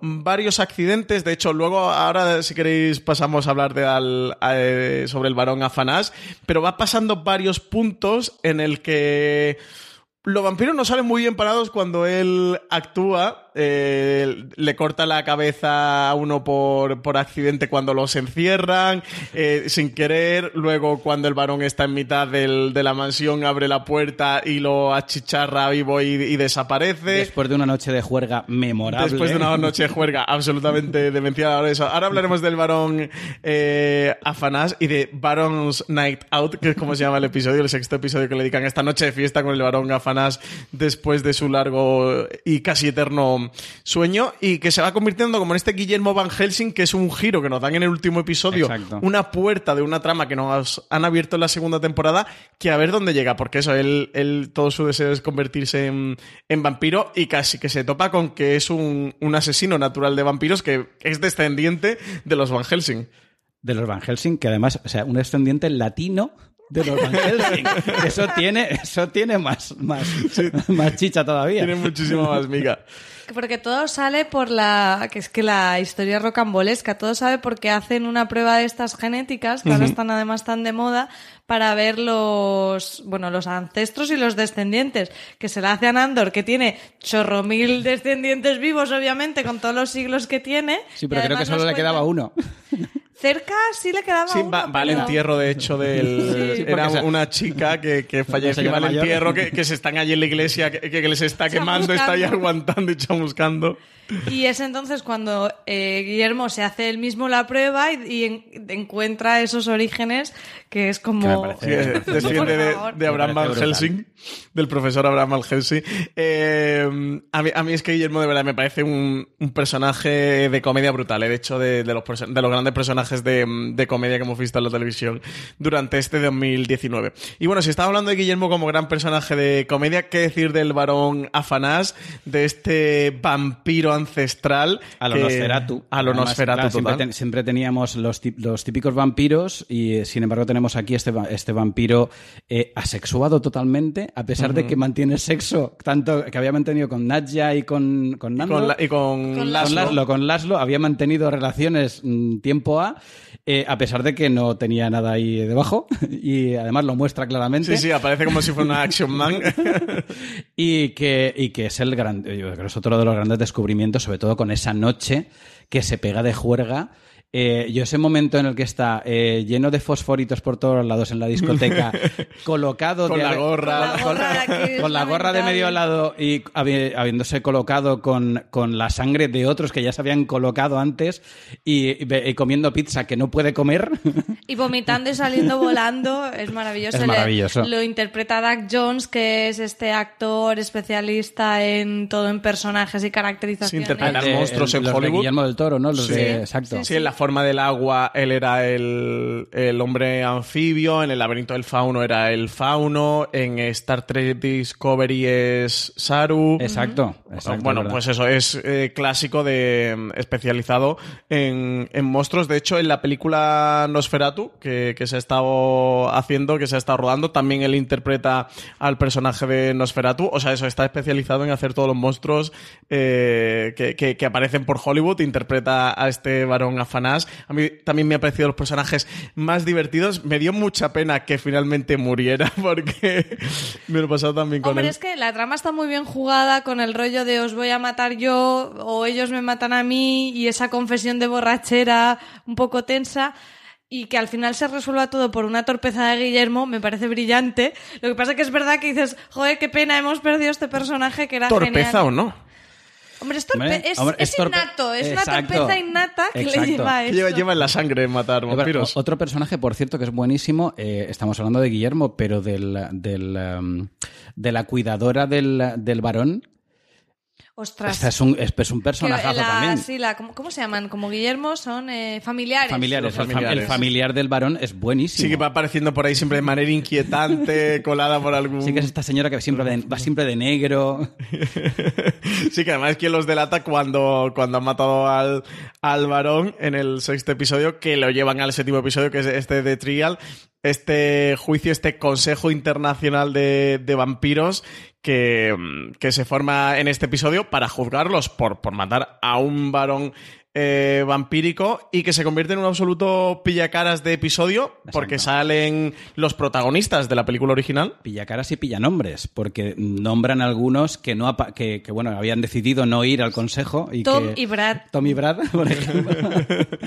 Varios accidentes. De hecho, luego, ahora, si queréis, pasamos a hablar de al- eh, sobre el varón Afanás. Pero va pasando varios puntos en el que los vampiros no salen muy bien parados cuando él actúa. Eh, le corta la cabeza a uno por, por accidente cuando los encierran, eh, sin querer. Luego, cuando el varón está en mitad del- de la mansión, abre la puerta y lo achicharra vivo y, y desaparece. Después de una noche de juerga memorable. Después de una noche de juerga absolutamente [LAUGHS] demenciada. Ahora, eso. Ahora hablaremos del varón eh, Afanás y de Baron's Night Out, que es como se llama el episodio, el sexto episodio que le dedican esta noche de fiesta con el varón Afanás después de su largo y casi eterno sueño y que se va convirtiendo como en este Guillermo Van Helsing, que es un giro que nos dan en el último episodio, Exacto. una puerta de una trama que nos han abierto en la segunda temporada, que a ver dónde llega, porque eso, él, él todo su deseo es convertirse en, en vampiro y casi que se topa con que es un, un asesino natural de vampiros que es descendiente de los Van Helsing. De los Van Helsing, que además, o sea, un descendiente latino de los Van Helsing. [LAUGHS] Eso tiene, eso tiene más, más, más chicha todavía. Tiene muchísima más miga. Porque todo sale por la. que es que la historia rocambolesca, todo sabe porque hacen una prueba de estas genéticas, que ahora Ujú. están además tan de moda, para ver los. bueno, los ancestros y los descendientes. Que se la hace a Nandor, que tiene chorro mil descendientes vivos, obviamente, con todos los siglos que tiene. Sí, pero creo que solo le quedaba uno. [LAUGHS] Cerca sí le quedaba Sí, uno. va, va al entierro, de hecho, [LAUGHS] del... Sí, era una chica que, que falleció al mayor. entierro, que, que se están allí en la iglesia, que, que les está quemando, está ahí aguantando y chamuscando. Y es entonces cuando eh, Guillermo se hace él mismo la prueba y, y en- encuentra esos orígenes que es como... Sí, eh, desciende de, de Abraham Van. Helsing, del profesor Abraham Van Helsing. Eh, a, mí, a mí es que Guillermo de verdad me parece un, un personaje de comedia brutal. eh, De hecho, de, de los, de los grandes personajes de, de comedia que hemos visto en la televisión durante este 2019. Y bueno, si estaba hablando de Guillermo como gran personaje de comedia, ¿qué decir del varón Afanás, de este vampiro ancestral? A lo que- Nosferatu. A lo Además, Nosferatu, claro, siempre, total. ten- siempre teníamos los, los típicos vampiros y eh, sin embargo tenemos aquí este, este vampiro eh, asexuado totalmente, a pesar de que mantiene sexo tanto que había mantenido con Nadja y con, con Nando. con la- y con Con Laszlo. Laszlo, con Laszlo había mantenido relaciones mm, tiempo A, eh, a pesar de que no tenía nada ahí debajo [LAUGHS] y además lo muestra claramente. Sí, sí, aparece como si fuera una Action Man. [LAUGHS] y que, y que es el gran, yo creo que es otro de los grandes descubrimientos, sobre todo con esa noche que se pega de juerga. Eh, yo ese momento en el que está eh, lleno de fosforitos por todos lados en la discoteca, [LAUGHS] colocado Con de- la gorra. La gorra con la gorra de medio lado y habi- habiéndose colocado con, con la sangre de otros que ya se habían colocado antes y, y y comiendo pizza que no puede comer. Y vomitando y saliendo [LAUGHS] volando es maravilloso. Es Le- maravilloso. Lo interpreta Doug Jones, que es este actor especialista en todo en personajes y caracterizaciones. Sí, interpreta Eh, monstruos el- en de Hollywood. Guillermo del Toro, ¿no? Los Sí. de, exacto. Sí, en la forma del agua él era el, el hombre anfibio, en el laberinto del fauno era el fauno, en Star Trek Discovery es Saru. Exacto, exacto, bueno, verdad. pues eso es eh, clásico de mm, especializado en, en monstruos. De hecho, en la película Nosferatu, que, que se ha estado haciendo, que se ha estado rodando, también él interpreta al personaje de Nosferatu. O sea, eso está especializado en hacer todos los monstruos eh, que, que- que aparecen por Hollywood. Interpreta a este varón A mí también me ha parecido los personajes más divertidos. Me dio mucha pena que finalmente muriera [LAUGHS] porque me lo he pasado también con Hombre, él. es que la trama está muy bien jugada con el rollo de os voy a matar yo o ellos me matan a mí y esa confesión de borrachera un poco tensa y que al final se resuelva todo por una torpeza de Guillermo me parece brillante. Lo que pasa que es verdad que dices, joder, qué pena, hemos perdido este personaje que era ¿Torpeza genial. o no? Hombre, es, torpe- Hombre, es, hombre, es es torpe- innato, es Exacto. una torpeza innata que Exacto. le lleva a Que eso. lleva, lleva en la sangre matar vampiros. otro personaje, por cierto, que es buenísimo, eh, estamos hablando de Guillermo, pero del, del, um, de la cuidadora del, del varón. Ostras. Esta es un, es, es un personajazo la- también. sí, la- ¿cómo, cómo se llaman? Como Guillermo son eh, familiares. Familiares. El, fam- familiares. el familiar del varón es buenísimo. Sí que va apareciendo por ahí siempre de manera inquietante, [LAUGHS] colada por algún... Sí que es esta señora que siempre de- va siempre de negro. [LAUGHS] Sí, que además es quien los delata cuando, cuando han matado al, al varón en el sexto episodio, que lo llevan al séptimo episodio, que es este de Trial, este juicio, este Consejo Internacional de, Vampiros que, que se forma en este episodio para juzgarlos por, por matar a un varón eh, vampírico y que se convierte en un absoluto pillacaras de episodio porque salen los protagonistas de la película original. Pillacaras y pillanombres, porque nombran algunos que no que, que, bueno habían decidido no ir al consejo y Tom que- y Brad. Tom y Brad, [LAUGHS] por ejemplo. [LAUGHS]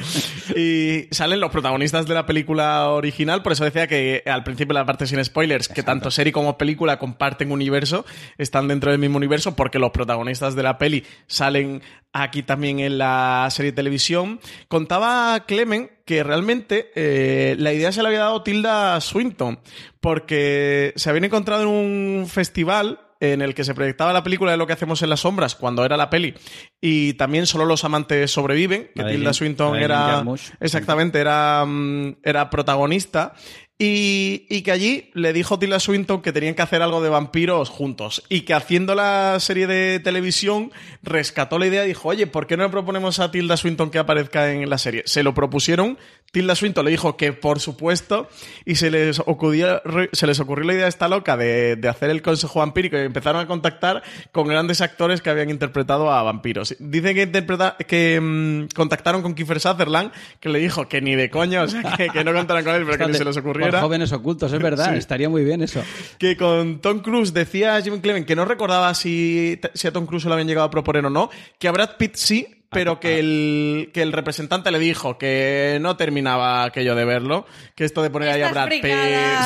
Y salen los protagonistas de la película original, por eso decía que al principio la parte sin spoilers, que tanto serie como película comparten universo, están dentro del mismo universo, porque los protagonistas de la peli salen aquí también en la serie de televisión. Contaba Clemen que realmente eh, la idea se la había dado Tilda Swinton, porque se habían encontrado en un festival en el que se proyectaba la película de lo que hacemos en las sombras cuando era la peli y también solo los amantes sobreviven que Tilda Swinton era exactamente era, mm, era protagonista y, que allí le dijo Tilda Swinton que tenían que hacer algo de vampiros juntos y que haciendo la serie de televisión rescató la idea y dijo, oye, ¿por qué no le proponemos a Tilda Swinton que aparezca en la serie? Se lo propusieron, Tilda Swinton le dijo que por supuesto y se les ocurrió, se les ocurrió la idea esta loca de, de hacer el consejo vampírico y empezaron a contactar con grandes actores que habían interpretado a vampiros. Dicen que, interpreta, que mm, contactaron con Kiefer Sutherland que le dijo que ni de coña, o sea, que, que no contaran con él, pero que ni se les Por ocurriera. jóvenes ocultos, es verdad. Sí. Estaría muy bien eso. Que con Tom Cruise decía Jimmy Clement que no recordaba si, si a Tom Cruise lo habían llegado a proponer o no, que a Brad Pitt sí, pero que el, que el representante le dijo que no terminaba aquello de verlo, que esto de poner ahí a Brad Pitt,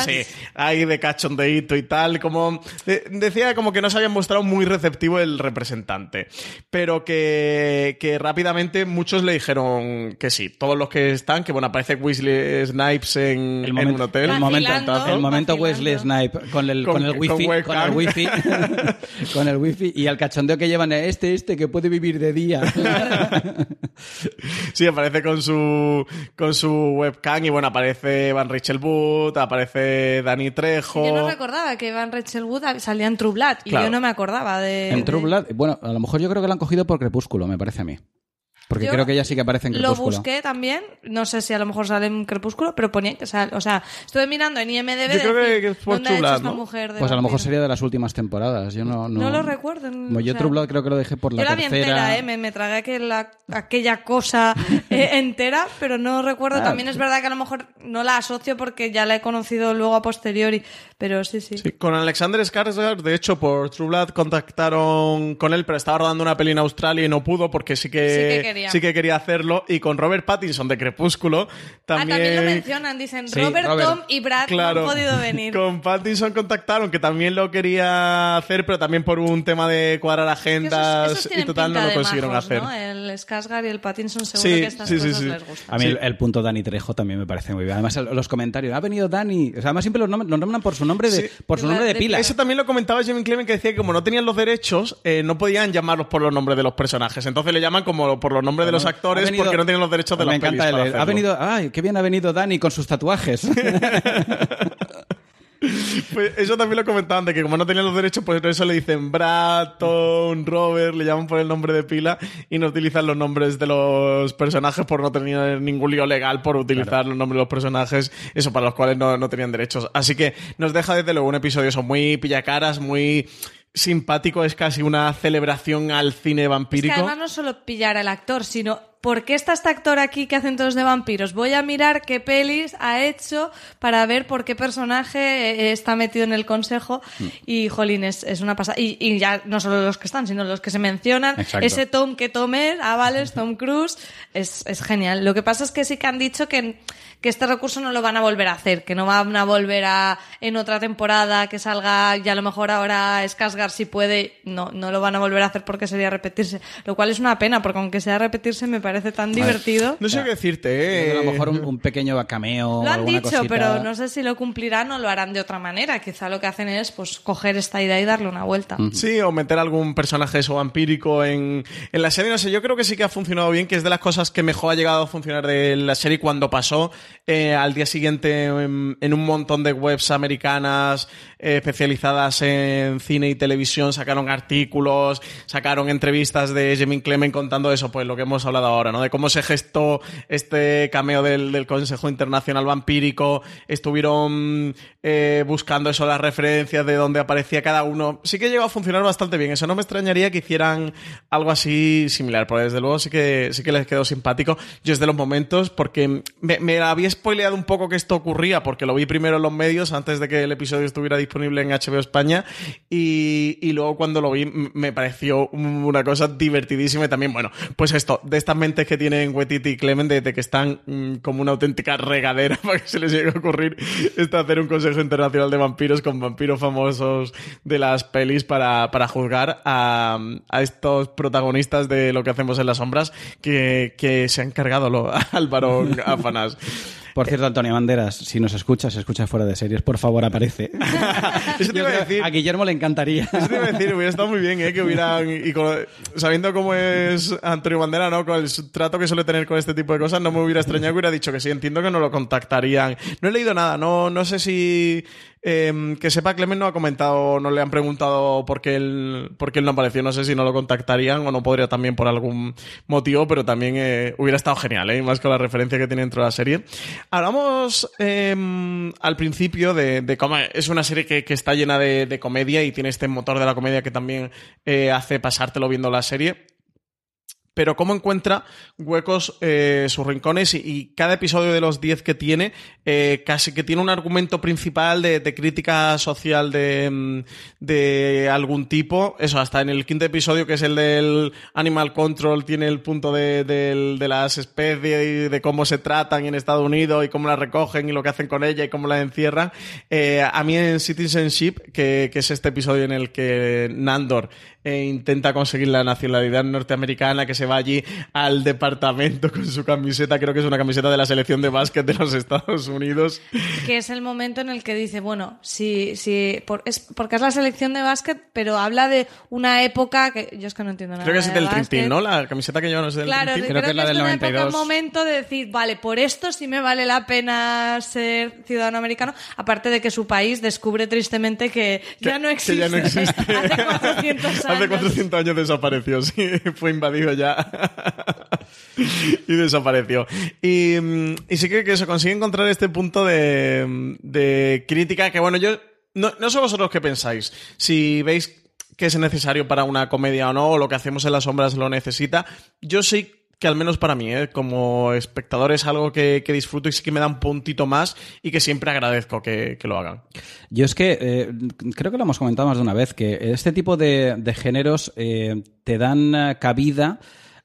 sí, ahí de cachondeíto y tal, como de- decía como que no se había mostrado muy receptivo el representante, pero que, que rápidamente muchos le dijeron que sí, todos los que están, que bueno, aparece Weasley Snipes en, en un hotel. el momento, Vacilando, el momento vacilando. Wesley Snipe con el, Con- con, el con wifi, con, webcam. el wifi, [LAUGHS] con el wifi y el cachondeo que llevan este, este que puede vivir de día. [LAUGHS] [LAUGHS] Sí, aparece con su con su webcam y bueno, aparece Van Rachel Wood, aparece Dani Trejo. Yo no recordaba que Van Rachel Wood salía en True Blood y Claro. yo no me acordaba de... en True Blood, bueno, a lo mejor yo creo que lo han cogido por Crepúsculo, me parece a mí. Porque Yo creo que ella sí que aparece en Lo Crepúsculo. busqué también, no sé si a lo mejor sale en Crepúsculo, pero ponía que sale, o sea, estuve mirando en IMDb Yo creo decir, que- es por ¿dónde ha True hecho Blood, esta ¿no? mujer de Pues a lo mejor sería de las últimas temporadas. Yo no, no, No lo recuerdo, Como yo o sea, True Blood creo que lo dejé por la Yo la vi tercera. entera, ¿eh? me, me tragué aquella, aquella cosa [LAUGHS] eh, entera, pero no recuerdo. Ah. También es verdad que a lo mejor no la asocio porque ya la he conocido luego a posteriori, pero sí, sí. Sí, con Alexander Skarsgård, de hecho, por True Blood contactaron con él, pero estaba rodando una peli en Australia y no pudo porque sí que, Sí que quería. sí que quería hacerlo. Y con Robert Pattinson de Crepúsculo también... Ah, también lo mencionan, dicen Sí, Robert, Robert. Tom y Brad Claro, no han podido venir. con Pattinson contactaron, que también lo quería hacer, pero también por un tema de cuadrar Que esos- agendas esos y total no lo consiguieron majos, hacer. ¿no? El Skarsgård y el Pattinson seguro Sí, que estas sí, sí, cosas sí. les gustan. A mí Sí. el, el punto Dani Trejo también me parece muy bien. Además, el- los comentarios. Ha venido Dani. O sea, además siempre los nombran, los nombran por su nombre de, Sí. por su De- nombre de de pila. Eso también lo comentaba Jimmy Clement que decía que como no tenían los derechos, eh, no podían llamarlos por los nombres de los personajes. Entonces le llaman como por los nombres de los actores venido- porque no tienen los derechos de Me encanta pelis el- para Ha venido, ay, qué bien ha venido Dani con sus tatuajes. [LAUGHS] [LAUGHS] Pues eso también lo comentaban, de que como no tenían los derechos, pues por eso le dicen Bratton, Robert, le llaman por el nombre de pila y no utilizan los nombres de los personajes por no tener ningún lío legal por utilizar los nombres de los personajes, eso para los cuales no, no tenían derechos. Así que nos deja desde luego un episodio eso muy pillacaras, muy simpático, es casi una celebración al cine Es que vampírico. además no solo pillar al actor, sino ¿por qué está este actor aquí que hacen todos de vampiros? Voy a mirar qué pelis ha hecho para ver por qué personaje eh, está metido en el consejo. Mm. Y, jolín, es, es una pasada. Y, y ya no solo los que están, sino los que se mencionan. Exacto. Ese Tom que tomes, Avales, Tom Cruise, es, es genial. Lo que pasa es que sí que han dicho que, que este recurso no lo van a volver a hacer, que no van a volver a en otra temporada que salga y a lo mejor ahora Skarsgård si puede, no, no lo van a volver a hacer porque sería repetirse. Lo cual es una pena, porque aunque sea repetirse me parece tan divertido. No sé qué decirte, a eh. lo mejor un, un pequeño cameo. Lo han dicho, cosita. pero no sé si lo cumplirán o lo harán de otra manera. Quizá lo que hacen es pues coger esta idea y darle una vuelta. Sí, o meter algún personaje eso vampírico en, en la serie. No sé, yo creo que sí que ha funcionado bien, que es de las cosas que mejor ha llegado a funcionar de la serie cuando pasó eh, al día siguiente en, en un montón de webs americanas eh, especializadas en cine y televisión, sacaron artículos, sacaron entrevistas de Jimmy Clement contando eso, pues lo que hemos hablado ahora, ¿no? De cómo se gestó este cameo del, del Consejo Internacional Vampírico, estuvieron eh, buscando eso, las referencias de dónde aparecía cada uno. Sí que llegó a funcionar bastante bien. Eso no me extrañaría que hicieran algo así similar, porque desde luego sí que, sí que les quedó simpático. Yo es de los momentos, porque me, había spoileado un poco que esto ocurría, porque lo vi primero en los medios antes de que el episodio estuviera disponible en HBO España, y, y luego cuando lo vi me pareció una cosa divertidísima y también, bueno, pues esto, de estas que tienen Wetiti y Clement, de, que están mm, como una auténtica regadera [LAUGHS] para que se les llegue a ocurrir hacer un consejo internacional de vampiros con vampiros famosos de las pelis para, para juzgar a, a estos protagonistas de lo que hacemos en las sombras que, que se han cargado lo, [LAUGHS] al varón Afanas. Por cierto, Antonio Banderas, si nos escuchas, escucha fuera de series, por favor, aparece. [LAUGHS] Eso te Yo iba a decir. a Guillermo le encantaría. Eso te iba a decir, hubiera estado muy bien, ¿eh? Que hubieran. Y con- sabiendo cómo es Antonio Bandera, ¿no? Con el trato que suele tener con este tipo de cosas, no me hubiera extrañado que hubiera dicho que sí. Entiendo que no lo contactarían. No he leído nada, no, no sé si Eh, que sepa, Clemen no ha comentado, no le han preguntado por qué, él, él no apareció. No sé si no lo contactarían o no podría también por algún motivo, pero también eh, hubiera estado genial, ¿eh? más con la referencia que tiene dentro de la serie. Hablamos eh, al principio de, de, cómo es una serie que, está llena de, de, comedia y tiene este motor de la comedia que también eh, hace pasártelo viendo la serie pero cómo encuentra huecos eh, sus rincones y, y, cada episodio de los 10 que tiene eh, casi que tiene un argumento principal de, de crítica social de, de, algún tipo. Eso, hasta en el quinto episodio, que es el del Animal Control, tiene el punto de, de, las especies y de cómo se tratan en Estados Unidos y cómo las recogen y lo que hacen con ella y cómo las encierran. Eh, a mí en Citizenship, que, que, es este episodio en el que Nandor eh, intenta conseguir la nacionalidad norteamericana, que se va allí al departamento con su camiseta, creo que es una camiseta de la selección de básquet de los Estados Unidos. Que es el momento en el que dice, bueno, si, si por, es porque es la selección de básquet, pero habla de una época que yo es que no entiendo nada. Creo que es de del. Trintín, ¿no? La camiseta que yo no sé del claro, Trintín. Creo, creo que, que, es la del 92. un momento de decir, vale, por esto sí me vale la pena ser ciudadano americano, aparte de que su país descubre tristemente que, que ya no existe. Que ya no existe. [LAUGHS] Hace 400 [LAUGHS] años. Hace 400 años desapareció, sí, [LAUGHS] fue invadido ya. [LAUGHS] y desapareció. Y, y, sí que, que se consigue encontrar este punto de, crítica que, bueno, yo. No, no sé vosotros qué pensáis. Si veis que es necesario para una comedia o no, o lo que hacemos en las sombras lo necesita. Yo sí que al menos para mí, ¿eh? como espectador, es algo que, disfruto y sí que me da un puntito más y que siempre agradezco que, lo hagan. Yo es que eh, creo que lo hemos comentado más de una vez, que este tipo de, de géneros eh, te dan cabida.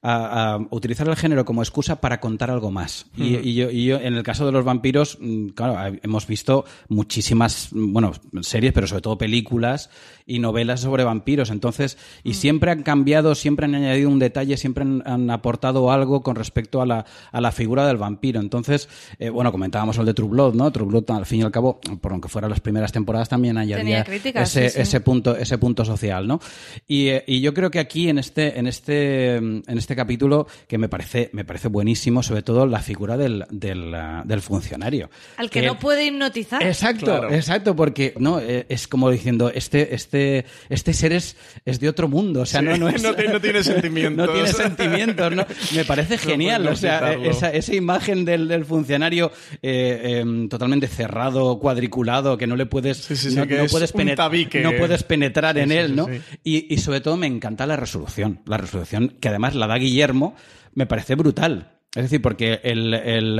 A, a, utilizar el género como excusa para contar algo más. Mm. Y, y, yo, y, yo, en el caso de los vampiros, claro, hemos visto muchísimas, bueno, series, pero sobre todo películas y novelas sobre vampiros. Entonces, y siempre han cambiado, siempre han añadido un detalle, siempre han, han aportado algo con respecto a la, a la figura del vampiro. Entonces, eh, bueno, comentábamos el de True Blood, ¿no? True Blood, al fin y al cabo, por aunque fueran las primeras temporadas, también añadía críticas, ese, sí, sí. ese punto, ese punto social, ¿no? Y, eh, y, yo creo que aquí en este, en este, en este capítulo, que me parece, me parece buenísimo, sobre todo la figura del, del, del funcionario. Al que, que, no puede hipnotizar. Exacto, claro. exacto, porque no, eh, es como diciendo, este, este, este ser es, es de otro mundo, o sea, sí, no, no, es, [LAUGHS] no, [LAUGHS] no, tiene sentimientos. no tiene sentimientos, ¿no? Me [LAUGHS] parece genial, o sea, esa, esa, imagen del, del funcionario eh, eh, totalmente cerrado, cuadriculado, que no le puedes, sí, sí, no, no puedes penetrar, no puedes penetrar en él, ¿no? sí. Y, y sobre todo me encanta la resolución, la resolución que además la da Guillermo, me parece brutal. Es decir, porque el, el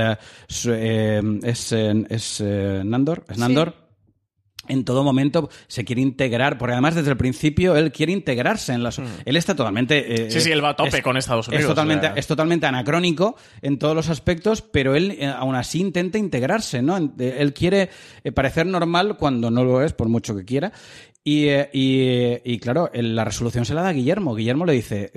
eh, es, es eh, Nandor, es Nandor. Sí en todo momento se quiere integrar, porque además desde el principio él quiere integrarse en la... Mm. Él está totalmente... Eh, sí, sí, él va a tope es, con Estados Unidos. Es totalmente, es totalmente anacrónico en todos los aspectos, pero él eh, aún así intenta integrarse, ¿no? Él quiere eh, parecer normal cuando no lo es, por mucho que quiera. Y, eh, y, y claro, la resolución se la da Guillermo. Guillermo le dice...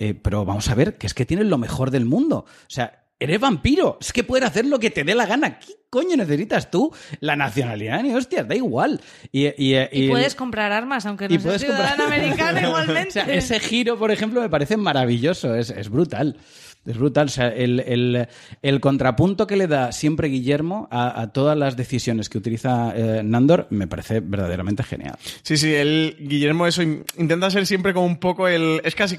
Eh, pero vamos a ver, que es que tienes lo mejor del mundo. O sea, eres vampiro. Es que puedes hacer lo que te dé la gana. ¿Qué coño necesitas tú? La nacionalidad, ni hostias, da igual. Y, y, y, y puedes comprar armas, aunque no seas ciudadano americano [LAUGHS] igualmente. O sea, ese giro, por ejemplo, me parece maravilloso. Es, es brutal. Es brutal. O sea, el, el, el, contrapunto que le da siempre Guillermo a, a todas las decisiones que utiliza eh, Nandor me parece verdaderamente genial. Sí, sí, el Guillermo eso intenta ser siempre como un poco el... Es casi...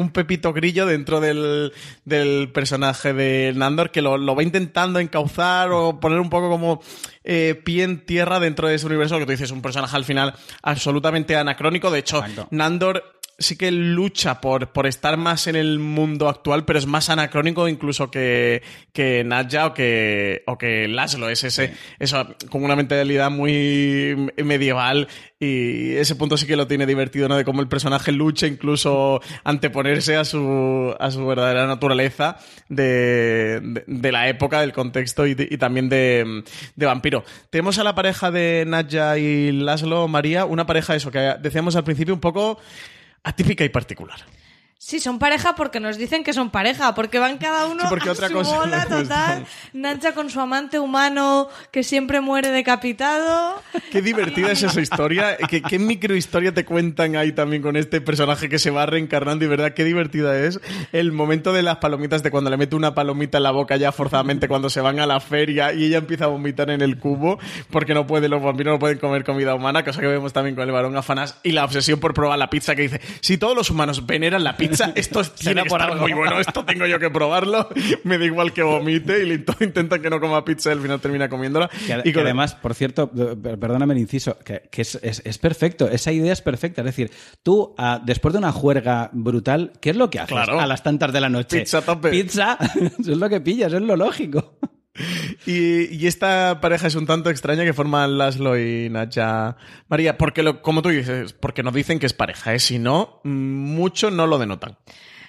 Un pepito grillo dentro del, del personaje de Nandor que lo, lo, va intentando encauzar o poner un poco como eh, pie en tierra dentro de ese universo que tú dices, un personaje al final absolutamente anacrónico. De hecho, Exacto. Nandor sí que lucha por, por estar más en el mundo actual, pero es más anacrónico incluso que, que Nadja o que, o que Laszlo. Es ese, eso, con una mentalidad muy medieval y ese punto sí que lo tiene divertido, ¿no? De cómo el personaje lucha incluso anteponerse a su, a su verdadera naturaleza de, de, de la época, del contexto y, de- y también de, de vampiro. Tenemos a la pareja de Nadja y Laszlo, María, una pareja eso, que decíamos al principio un poco atípica y particular. Sí, son pareja porque nos dicen que son pareja, porque van cada uno Sí, porque a otra su cosa bola [LAUGHS] no total. Nacha con su amante humano que siempre muere decapitado. Qué divertida es esa historia. [LAUGHS] ¿Qué, qué microhistoria te cuentan ahí también con este personaje que se va reencarnando y verdad qué divertida es el momento de las palomitas de cuando le mete una palomita en la boca ya forzadamente cuando se van a la feria y ella empieza a vomitar en el cubo porque no puede, los vampiros no pueden comer comida humana, cosa que vemos también con el varón afanas y la obsesión por probar la pizza que dice, si todos los humanos veneran la pizza, esto tiene que por estar algo. muy bueno, esto tengo yo que probarlo, [LAUGHS] me da igual que vomite y [LAUGHS] intenta que no coma pizza y al final termina comiéndola. Que, y que con- además, por cierto, per- perdóname el inciso, que, que es, es- es perfecto, esa idea es perfecta. Es decir, tú, ah, después de una juerga brutal, ¿qué es lo que haces Claro. a las tantas de la noche? Pizza tope. Pizza, [LAUGHS] eso es lo que pillas, es lo lógico. Y, y esta pareja es un tanto extraña que forman Laszlo y Nacha María, porque lo, como tú dices, porque nos dicen que es pareja, ¿eh? si no, mm, mucho no lo denotan.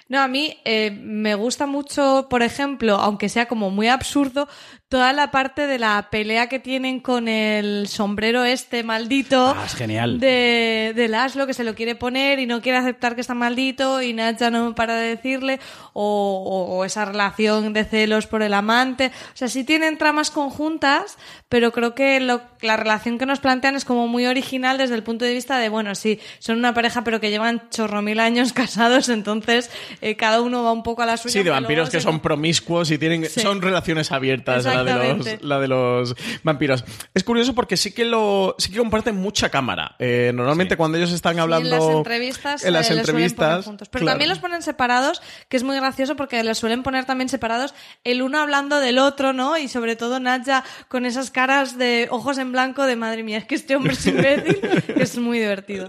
No, a mí eh, me gusta mucho, por ejemplo, aunque sea como muy absurdo, toda la parte de la pelea que tienen con el sombrero este maldito. Ah, es genial. De, de Laszlo que se lo quiere poner y no quiere aceptar que está maldito y Nacha no para de decirle. O, o- o esa relación de celos por el amante. O sea, sí tienen tramas conjuntas, pero creo que lo- la relación que nos plantean es como muy original desde el punto de vista de, bueno, sí, son una pareja pero que llevan chorro mil años [LAUGHS] casados, entonces eh, cada uno va un poco a la suya. Sí, de vampiros que se son promiscuos y tienen Sí. son relaciones abiertas la de, los, la de los vampiros. Es curioso porque sí que lo sí que comparten mucha cámara. Eh, normalmente cuando ellos están hablando en las entrevistas, en las eh, les suelen poner entrevistas, juntos. Pero claro. también los ponen separados, que es muy gracioso porque les suelen poner también separados el uno hablando del otro, ¿no? Y sobre todo Nadja con esas caras de ojos en blanco de madre mía, es que este hombre es imbécil, [LAUGHS] es muy divertido.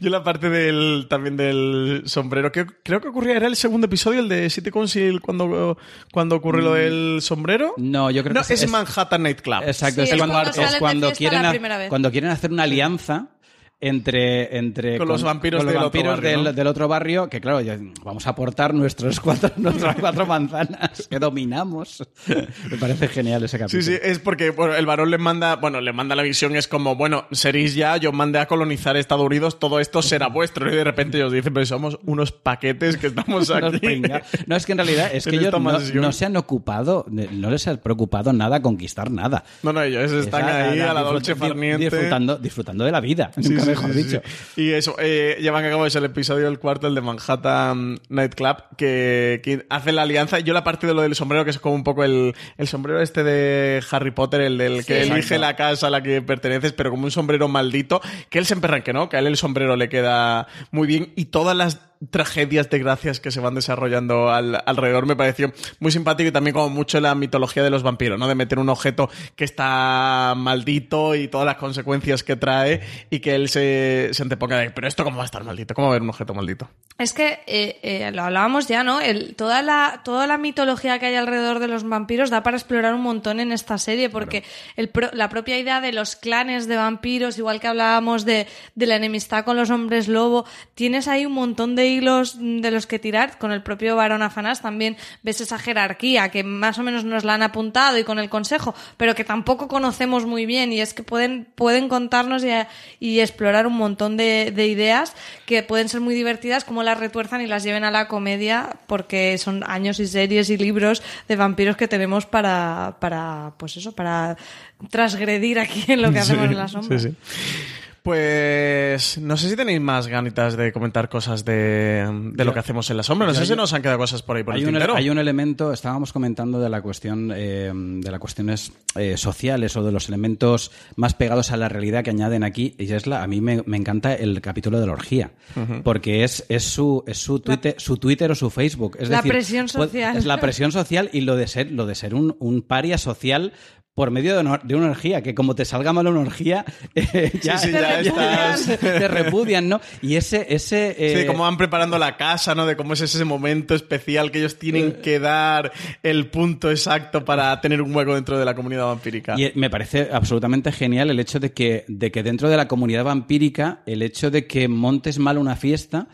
Yo la parte del también del sombrero, que creo que ocurría, era el segundo episodio, el de City Council, cuando, cuando ocurre lo del sombrero. Mm. No, yo creo No, que es, Manhattan Nightclub. Exacto, Sí, es, es cuando, cuando es salen de cuando fiesta quieren, la ha- primera vez. cuando quieren hacer una alianza entre, entre Con los vampiros con los del otro vampiros barrio, del, ¿no? del otro barrio, que claro, ya vamos a aportar nuestros [LAUGHS] cuatro, nuestras cuatro manzanas que dominamos. [LAUGHS] Me parece genial ese Sí, capítulo. sí, es porque bueno, el varón le manda, bueno, le manda la visión, es como, bueno, seréis ya, yo mandé a colonizar Estados Unidos, todo esto será vuestro. Y de repente ellos dicen, pero somos unos paquetes que estamos [LAUGHS] aquí. No, es que en realidad es que ellos no, se han ocupado, no les ha preocupado nada conquistar nada. No, no, ellos están ahí a la disfrut- dolce. Disfrutando, disfrutando de la vida, Sí, sí, mejor dicho. Y eso, eh, llevan a cabo es el episodio del cuarto, el de Manhattan Nightclub, que, que hace la alianza. Yo la parte de lo del sombrero, que es como un poco el, el sombrero este de Harry Potter, el del que Sí. elige la casa a la que perteneces, pero como un sombrero maldito, que él se emperra en que no, que a él el sombrero le queda muy bien y todas las tragedias, desgracias que se van desarrollando al- alrededor me pareció muy simpático y también como mucho la mitología de los vampiros, ¿no? De meter un objeto que está maldito y todas las consecuencias que trae y que él se, se anteponga de, pero esto cómo va a estar maldito, cómo va a haber un objeto maldito. Es que eh, eh, lo hablábamos ya, ¿no? El, toda, la, toda la mitología que hay alrededor de los vampiros da para explorar un montón en esta serie, porque el pro- la propia idea de los clanes de vampiros, igual que hablábamos de, de la enemistad con los hombres lobo, tienes ahí un montón de hilos de los que tirar. Con el propio varón Afanás también ves esa jerarquía que más o menos nos la han apuntado y con el consejo, pero que tampoco conocemos muy bien y es que pueden, pueden contarnos y, y explorar un montón de, de ideas que pueden ser muy divertidas, como las retuerzan y las lleven a la comedia, porque son años y series y libros de vampiros que tenemos para, para pues eso, para transgredir aquí en lo que hacemos Sí, en la sombra. sí, sí. Pues no sé si tenéis más ganitas de comentar cosas de, de lo que hacemos en la sombra. No sé si nos han quedado cosas por ahí por hay el un, tintero. hay un elemento, estábamos comentando de la cuestión eh, de las cuestiones eh, sociales o de los elementos más pegados a la realidad que añaden aquí. Y es la, a mí me, me encanta el capítulo de la orgía, porque es, es su, es su Twitter, su Twitter o su Facebook. Es La decir, presión puede- social. Es la presión social y lo de ser, lo de ser un, un paria social por medio de una, orgía, que como te salga mal una orgía, [LAUGHS] eh, ya, sí, ya estás- [LAUGHS] te repudian, ¿no? Y ese... ese Sí, eh, de cómo van preparando la casa, ¿no? De cómo es ese momento especial que ellos tienen que dar el punto exacto para tener un hueco dentro de la comunidad vampírica. Y eh, me parece absolutamente genial el hecho de que, de que dentro de la comunidad vampírica, el hecho de que montes mal una fiesta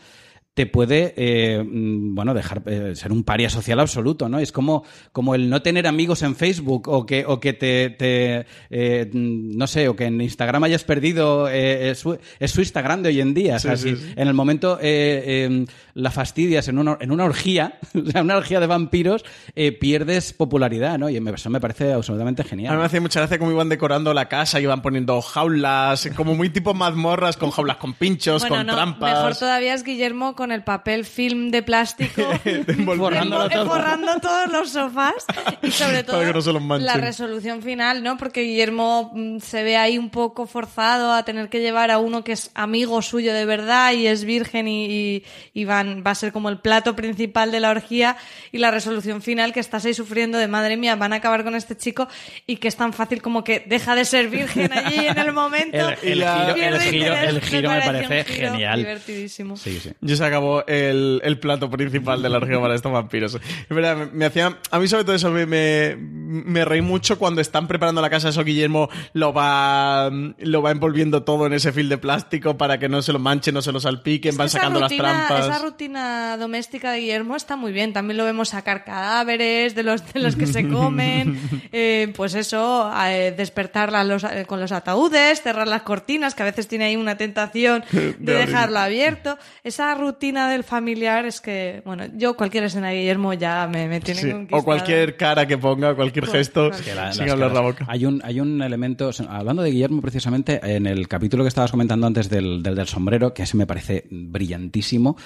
te puede, eh, mm, bueno, dejar eh, ser un paria social absoluto, ¿no? Es como, como el no tener amigos en Facebook o que, o que te, te, eh, mm, no sé, o que en Instagram hayas perdido, eh, es, su, es su Instagram de hoy en día. Sí, o sea, sí, si sí. en el momento eh, eh, la fastidias en una, en una orgía, [LAUGHS] o sea, una orgía de vampiros, eh, pierdes popularidad, ¿no? Y eso me parece absolutamente genial. A mí me hacía mucha gracia cómo iban decorando la casa, iban poniendo jaulas, como muy tipo mazmorras, con jaulas con pinchos, Bueno, con no, trampas. mejor todavía es Guillermo con el papel film de plástico [LAUGHS] Borrándolo envo- [LAUGHS] todo. borrando todos los sofás y sobre todo Para que no se los la resolución final, ¿no? Porque Guillermo mm, se ve ahí un poco forzado a tener que llevar a uno que es amigo suyo de verdad y es virgen y, y- y van, va a ser como el plato principal de la orgía y la resolución final que estás ahí sufriendo de madre mía, van a acabar con este chico y que es tan fácil como que deja de ser virgen allí en el [LAUGHS] momento. El- el y giro- el giro- el Me giro me parece giro genial. Divertidísimo. Sí, sí. Y se acabó el, el plato principal de la orgía para estos vampiros. Es verdad, me, me hacía. A mí, sobre todo, eso me, me, me reí mucho cuando están preparando la casa. Eso Guillermo lo va, lo va envolviendo todo en ese fil de plástico para que no se lo manchen, no se lo salpiquen, van sacando rutina- las trampas. Esa rutina doméstica de Guillermo está muy bien. También lo vemos sacar cadáveres de los, de los que se comen. [LAUGHS] Eh, pues eso, eh, despertarla los- eh, con los ataúdes, cerrar las cortinas, que a veces tiene ahí una tentación [LAUGHS] de dejarlo abierto. Esa rutina del familiar es que, bueno, yo cualquier escena de Guillermo ya me, me tiene Sí. O cualquier cara que ponga, cualquier gesto, Que la- sin hablar la boca. Hay un, hay un elemento, hablando de Guillermo precisamente, en el capítulo que estabas comentando antes del, del, del sombrero, que ese me parece brillantísimo,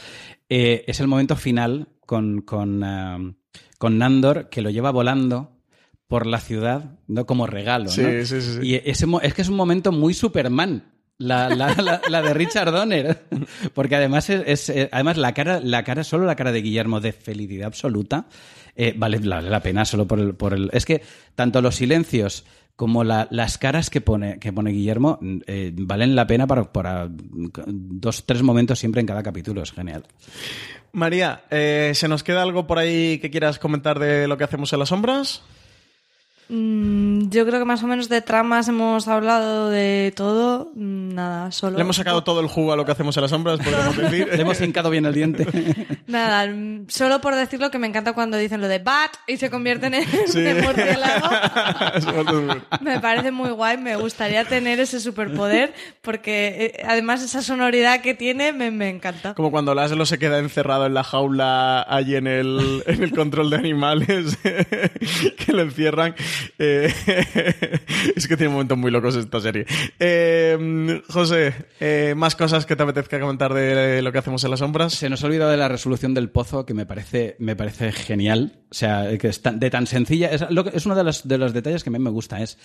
eh, es el momento final con, con, ah, con Nandor, que lo lleva volando por la ciudad, ¿no? Como regalo, Sí, ¿no? sí, sí, sí. Y ese, es que es un momento muy Superman. La, la, la, de Richard Donner. Porque además es, es, eh, además la cara, la cara, solo la cara de Guillermo de felicidad absoluta, eh, vale, vale la pena solo por el, por el. Es que tanto los silencios como la- las caras que pone, que pone Guillermo mm, eh, valen la pena para, para dos, tres momentos siempre en cada capítulo. Es genial. María, ¿se nos queda algo por ahí que quieras comentar de lo que hacemos en las sombras? Mm, yo creo que más o menos de tramas hemos hablado de todo. Mm, Nada, solo. Le hemos sacado todo el jugo a lo que hacemos en las sombras, podemos [LAUGHS] decir. Le hemos hincado bien el diente. [LAUGHS] Nada, mm, solo por decirlo que me encanta cuando dicen lo de bat y se convierten en, [LAUGHS] Sí. en murciélago. [LAUGHS] Me parece muy- Me parece muy guay, me gustaría tener ese superpoder porque eh, además esa sonoridad que tiene me, me encanta. Como cuando Laszlo se queda encerrado en la jaula allí en el, [LAUGHS] en el control de animales que lo encierran. Eh, es que tiene momentos muy locos esta serie. Eh, José, eh, ¿más cosas que te apetezca comentar de lo que hacemos en las sombras? Se nos ha olvidado de la resolución del pozo, que me parece, me parece genial. O sea, que es tan- de tan sencilla. Es, lo que- es uno de los, de los detalles que a mí me gusta. Es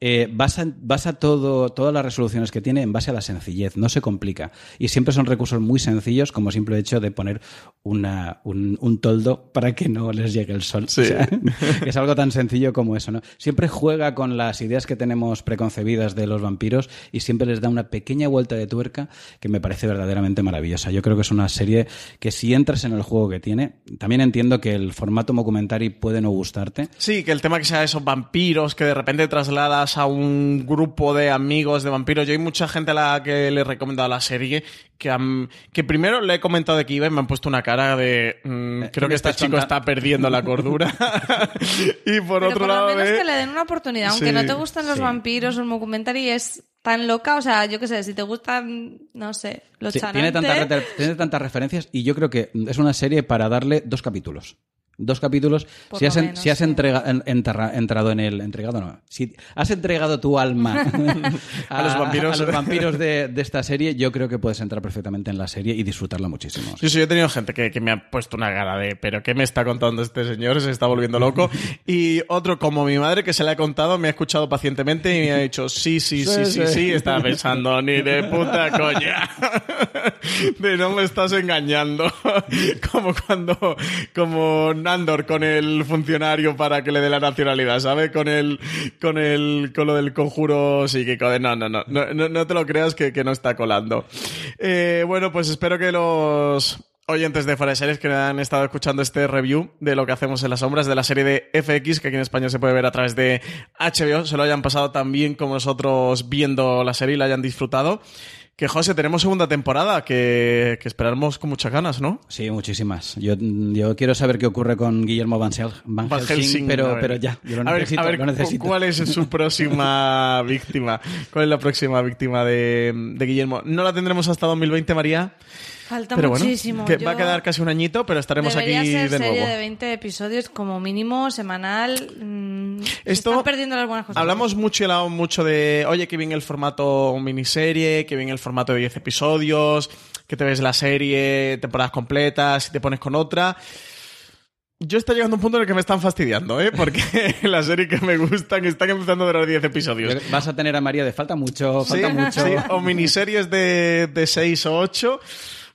eh, basa, basa todo, todas las resoluciones que tiene en base a la sencillez. No se complica. Y siempre son recursos muy sencillos, como simple hecho de poner una, un, un toldo para que no les llegue el sol. Sí. O sea, [LAUGHS] es algo tan sencillo como eso, ¿no? Siempre juega con las ideas que tenemos preconcebidas de los vampiros y siempre les da una pequeña vuelta de tuerca que me parece verdaderamente maravillosa. Yo creo que es una serie que si entras en el juego que tiene, también entiendo que el formato documentary puede no gustarte. Sí, que el tema que sea esos vampiros que de repente trasladas a un grupo de amigos de vampiros. Yo hay mucha gente a la que le he recomendado la serie que, han- que primero le he comentado de que iba y me han puesto una cara de mm, creo que este chico está perdiendo la cordura. [LAUGHS] y por Pero otro por lado lo menos ve- que le den una oportunidad, aunque Sí, no te gusten los sí. vampiros, un documentary es tan loca, o sea, yo qué sé, si te gustan, no sé, los Sí, chanantes, tiene tantas referencias y yo creo que es una serie para darle dos capítulos. Dos capítulos. Por si has, en- menos, si has sí. entrega- en- enterra- entrado en el. Entregado, no. Si has entregado tu alma [LAUGHS] A los [LAUGHS] vampiros. a los vampiros de, de esta serie, yo creo que puedes entrar perfectamente en la serie y disfrutarla muchísimo. Yo sí, yo he tenido gente que, que me ha puesto una cara de, pero ¿qué me está contando este señor? Se está volviendo loco. [LAUGHS] Y otro, como mi madre, que se le ha contado, me ha escuchado pacientemente y me ha dicho, sí, sí, sí, sí, Sí, sí, sí. estaba pensando, ni de puta coña. De no me estás engañando. Como cuando, como Andor con el funcionario para que le dé la nacionalidad, ¿sabes? Con el, con el, con lo del conjuro psíquico. No, no, no, no, te lo creas que, que no está colando. Eh, bueno, pues espero que los oyentes de Fuera de Series que han estado escuchando este review de lo que hacemos en las sombras de la serie de FX, que aquí en España se puede ver a través de HBO, se lo hayan pasado tan bien como nosotros viendo la serie y la hayan disfrutado. Que José, tenemos segunda temporada que, que esperamos con muchas ganas, ¿no? Sí, muchísimas. Yo, yo quiero saber qué ocurre con Guillermo Van, Hel- Van Van Helsing, a pero, pero ya, yo lo a ver, necesito, a ver, lo necesito. ¿cuál es su [LAUGHS] próxima víctima? ¿Cuál es la próxima víctima de, de Guillermo? No la tendremos hasta 2020, María. Falta pero bueno, muchísimo. que Yo- va a quedar casi un añito, pero estaremos Debería aquí ser de serie nuevo. de 20 episodios como mínimo, semanal. mm, se Esto- están perdiendo las buenas cosas. Hablamos mucho y hablado mucho de, oye, que bien el formato miniserie, que bien el formato de 10 episodios, que te ves la serie, temporadas completas y te pones con otra. Yo estoy llegando a un punto en el que me están fastidiando, ¿eh? Porque [LAUGHS] las series que me gustan están empezando a durar 10 episodios. Vas a tener a María de falta mucho, Sí, falta mucho. sí, o miniseries de, de 6 o 8.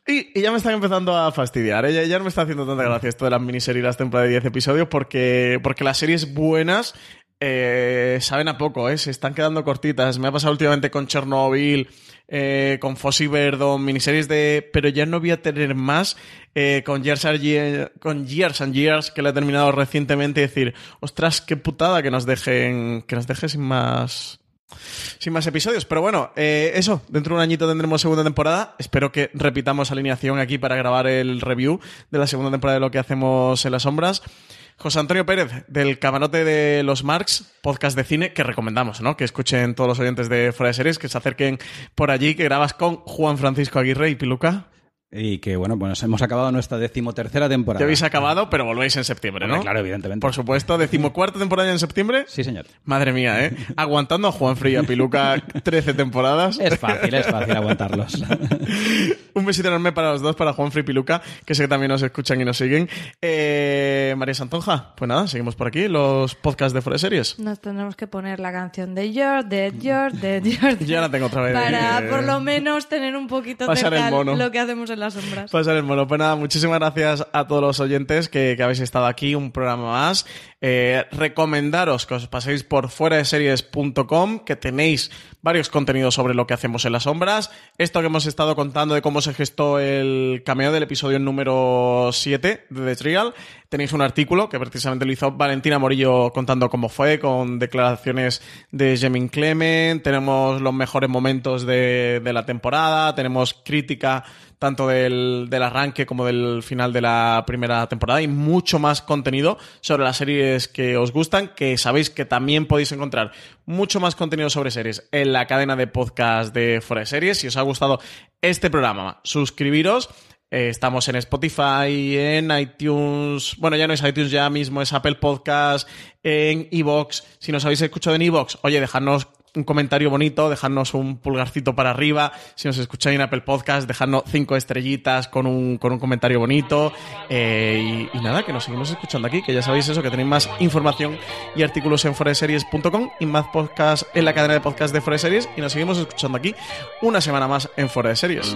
Y, y ya me están empezando a fastidiar. ¿eh? Ya, ya no me está haciendo tanta gracia esto de las miniseries las temporadas de 10 episodios porque, porque las series buenas eh, saben a poco, ¿eh? se están quedando cortitas. Me ha pasado últimamente con Chernobyl, eh, con Fossey Verdon, miniseries de... Pero ya no voy a tener más eh, con, Years and Years, con Years and Years, que la he terminado recientemente, y decir, ostras, qué putada que nos dejen, que nos dejen sin más sin más episodios. Pero bueno, eh, eso, dentro de un añito tendremos segunda temporada. Espero que repitamos alineación aquí para grabar el review de la segunda temporada de lo que hacemos en las sombras. José Antonio Pérez, del Camarote de los Marx, podcast de cine, que recomendamos, ¿no? Que escuchen todos los oyentes de Fuera de Series, que se acerquen por allí, que grabas con Juan Francisco Aguirre y Piluca. Y que bueno, pues hemos acabado nuestra decimotercera temporada. Ya habéis acabado, pero volvéis en septiembre, ¿no? Hombre, claro, evidentemente. Por supuesto, decimocuarta temporada en septiembre. Sí, señor. Madre mía, ¿eh? Aguantando a Juan y a Piluca [LAUGHS] 13 temporadas. Es fácil, es fácil aguantarlos. [LAUGHS] Un besito enorme para los dos, para Juan y Piluca, que sé que también nos escuchan y nos siguen. Eh, María Santonja, pues nada, seguimos por aquí, los podcasts de Fuera de Series. Nos tenemos que poner la canción de Your, de Your, de [LAUGHS] Your. Ya la tengo otra vez. Para Eh, por lo menos tener un poquito cerca mono. lo que hacemos en mono. Pues nada, muchísimas gracias a todos los oyentes que, habéis estado aquí, un programa más. Eh, recomendaros que os paséis por fuera de series.com, que tenéis varios contenidos sobre lo que hacemos en las sombras. Esto que hemos estado contando de cómo se gestó el cameo del episodio número 7 de The Trial. Tenéis un artículo que precisamente lo hizo Valentina Morillo contando cómo fue, con declaraciones de Jemin Clement. Tenemos los mejores momentos de la temporada. Tenemos crítica tanto del, del arranque como del final de la primera temporada y mucho más contenido sobre las series que os gustan, que sabéis que también podéis encontrar mucho más contenido sobre series en la cadena de podcast de Fuera de Series. Si os ha gustado este programa, suscribiros. Eh, estamos en Spotify, en iTunes. Bueno, ya no es iTunes, ya mismo es Apple Podcast, en Evox. Si nos habéis escuchado en Evox, oye, dejadnos un comentario bonito, dejadnos un pulgarcito para arriba. Si nos escucháis en Apple Podcast, dejadnos cinco estrellitas con un, con un comentario bonito. Eh, y, nada, que nos seguimos escuchando aquí, que ya sabéis eso, que tenéis más información y artículos en foreseries.com y más podcast en la cadena de podcast de Fuera de Series. Y nos seguimos escuchando aquí una semana más en de Series.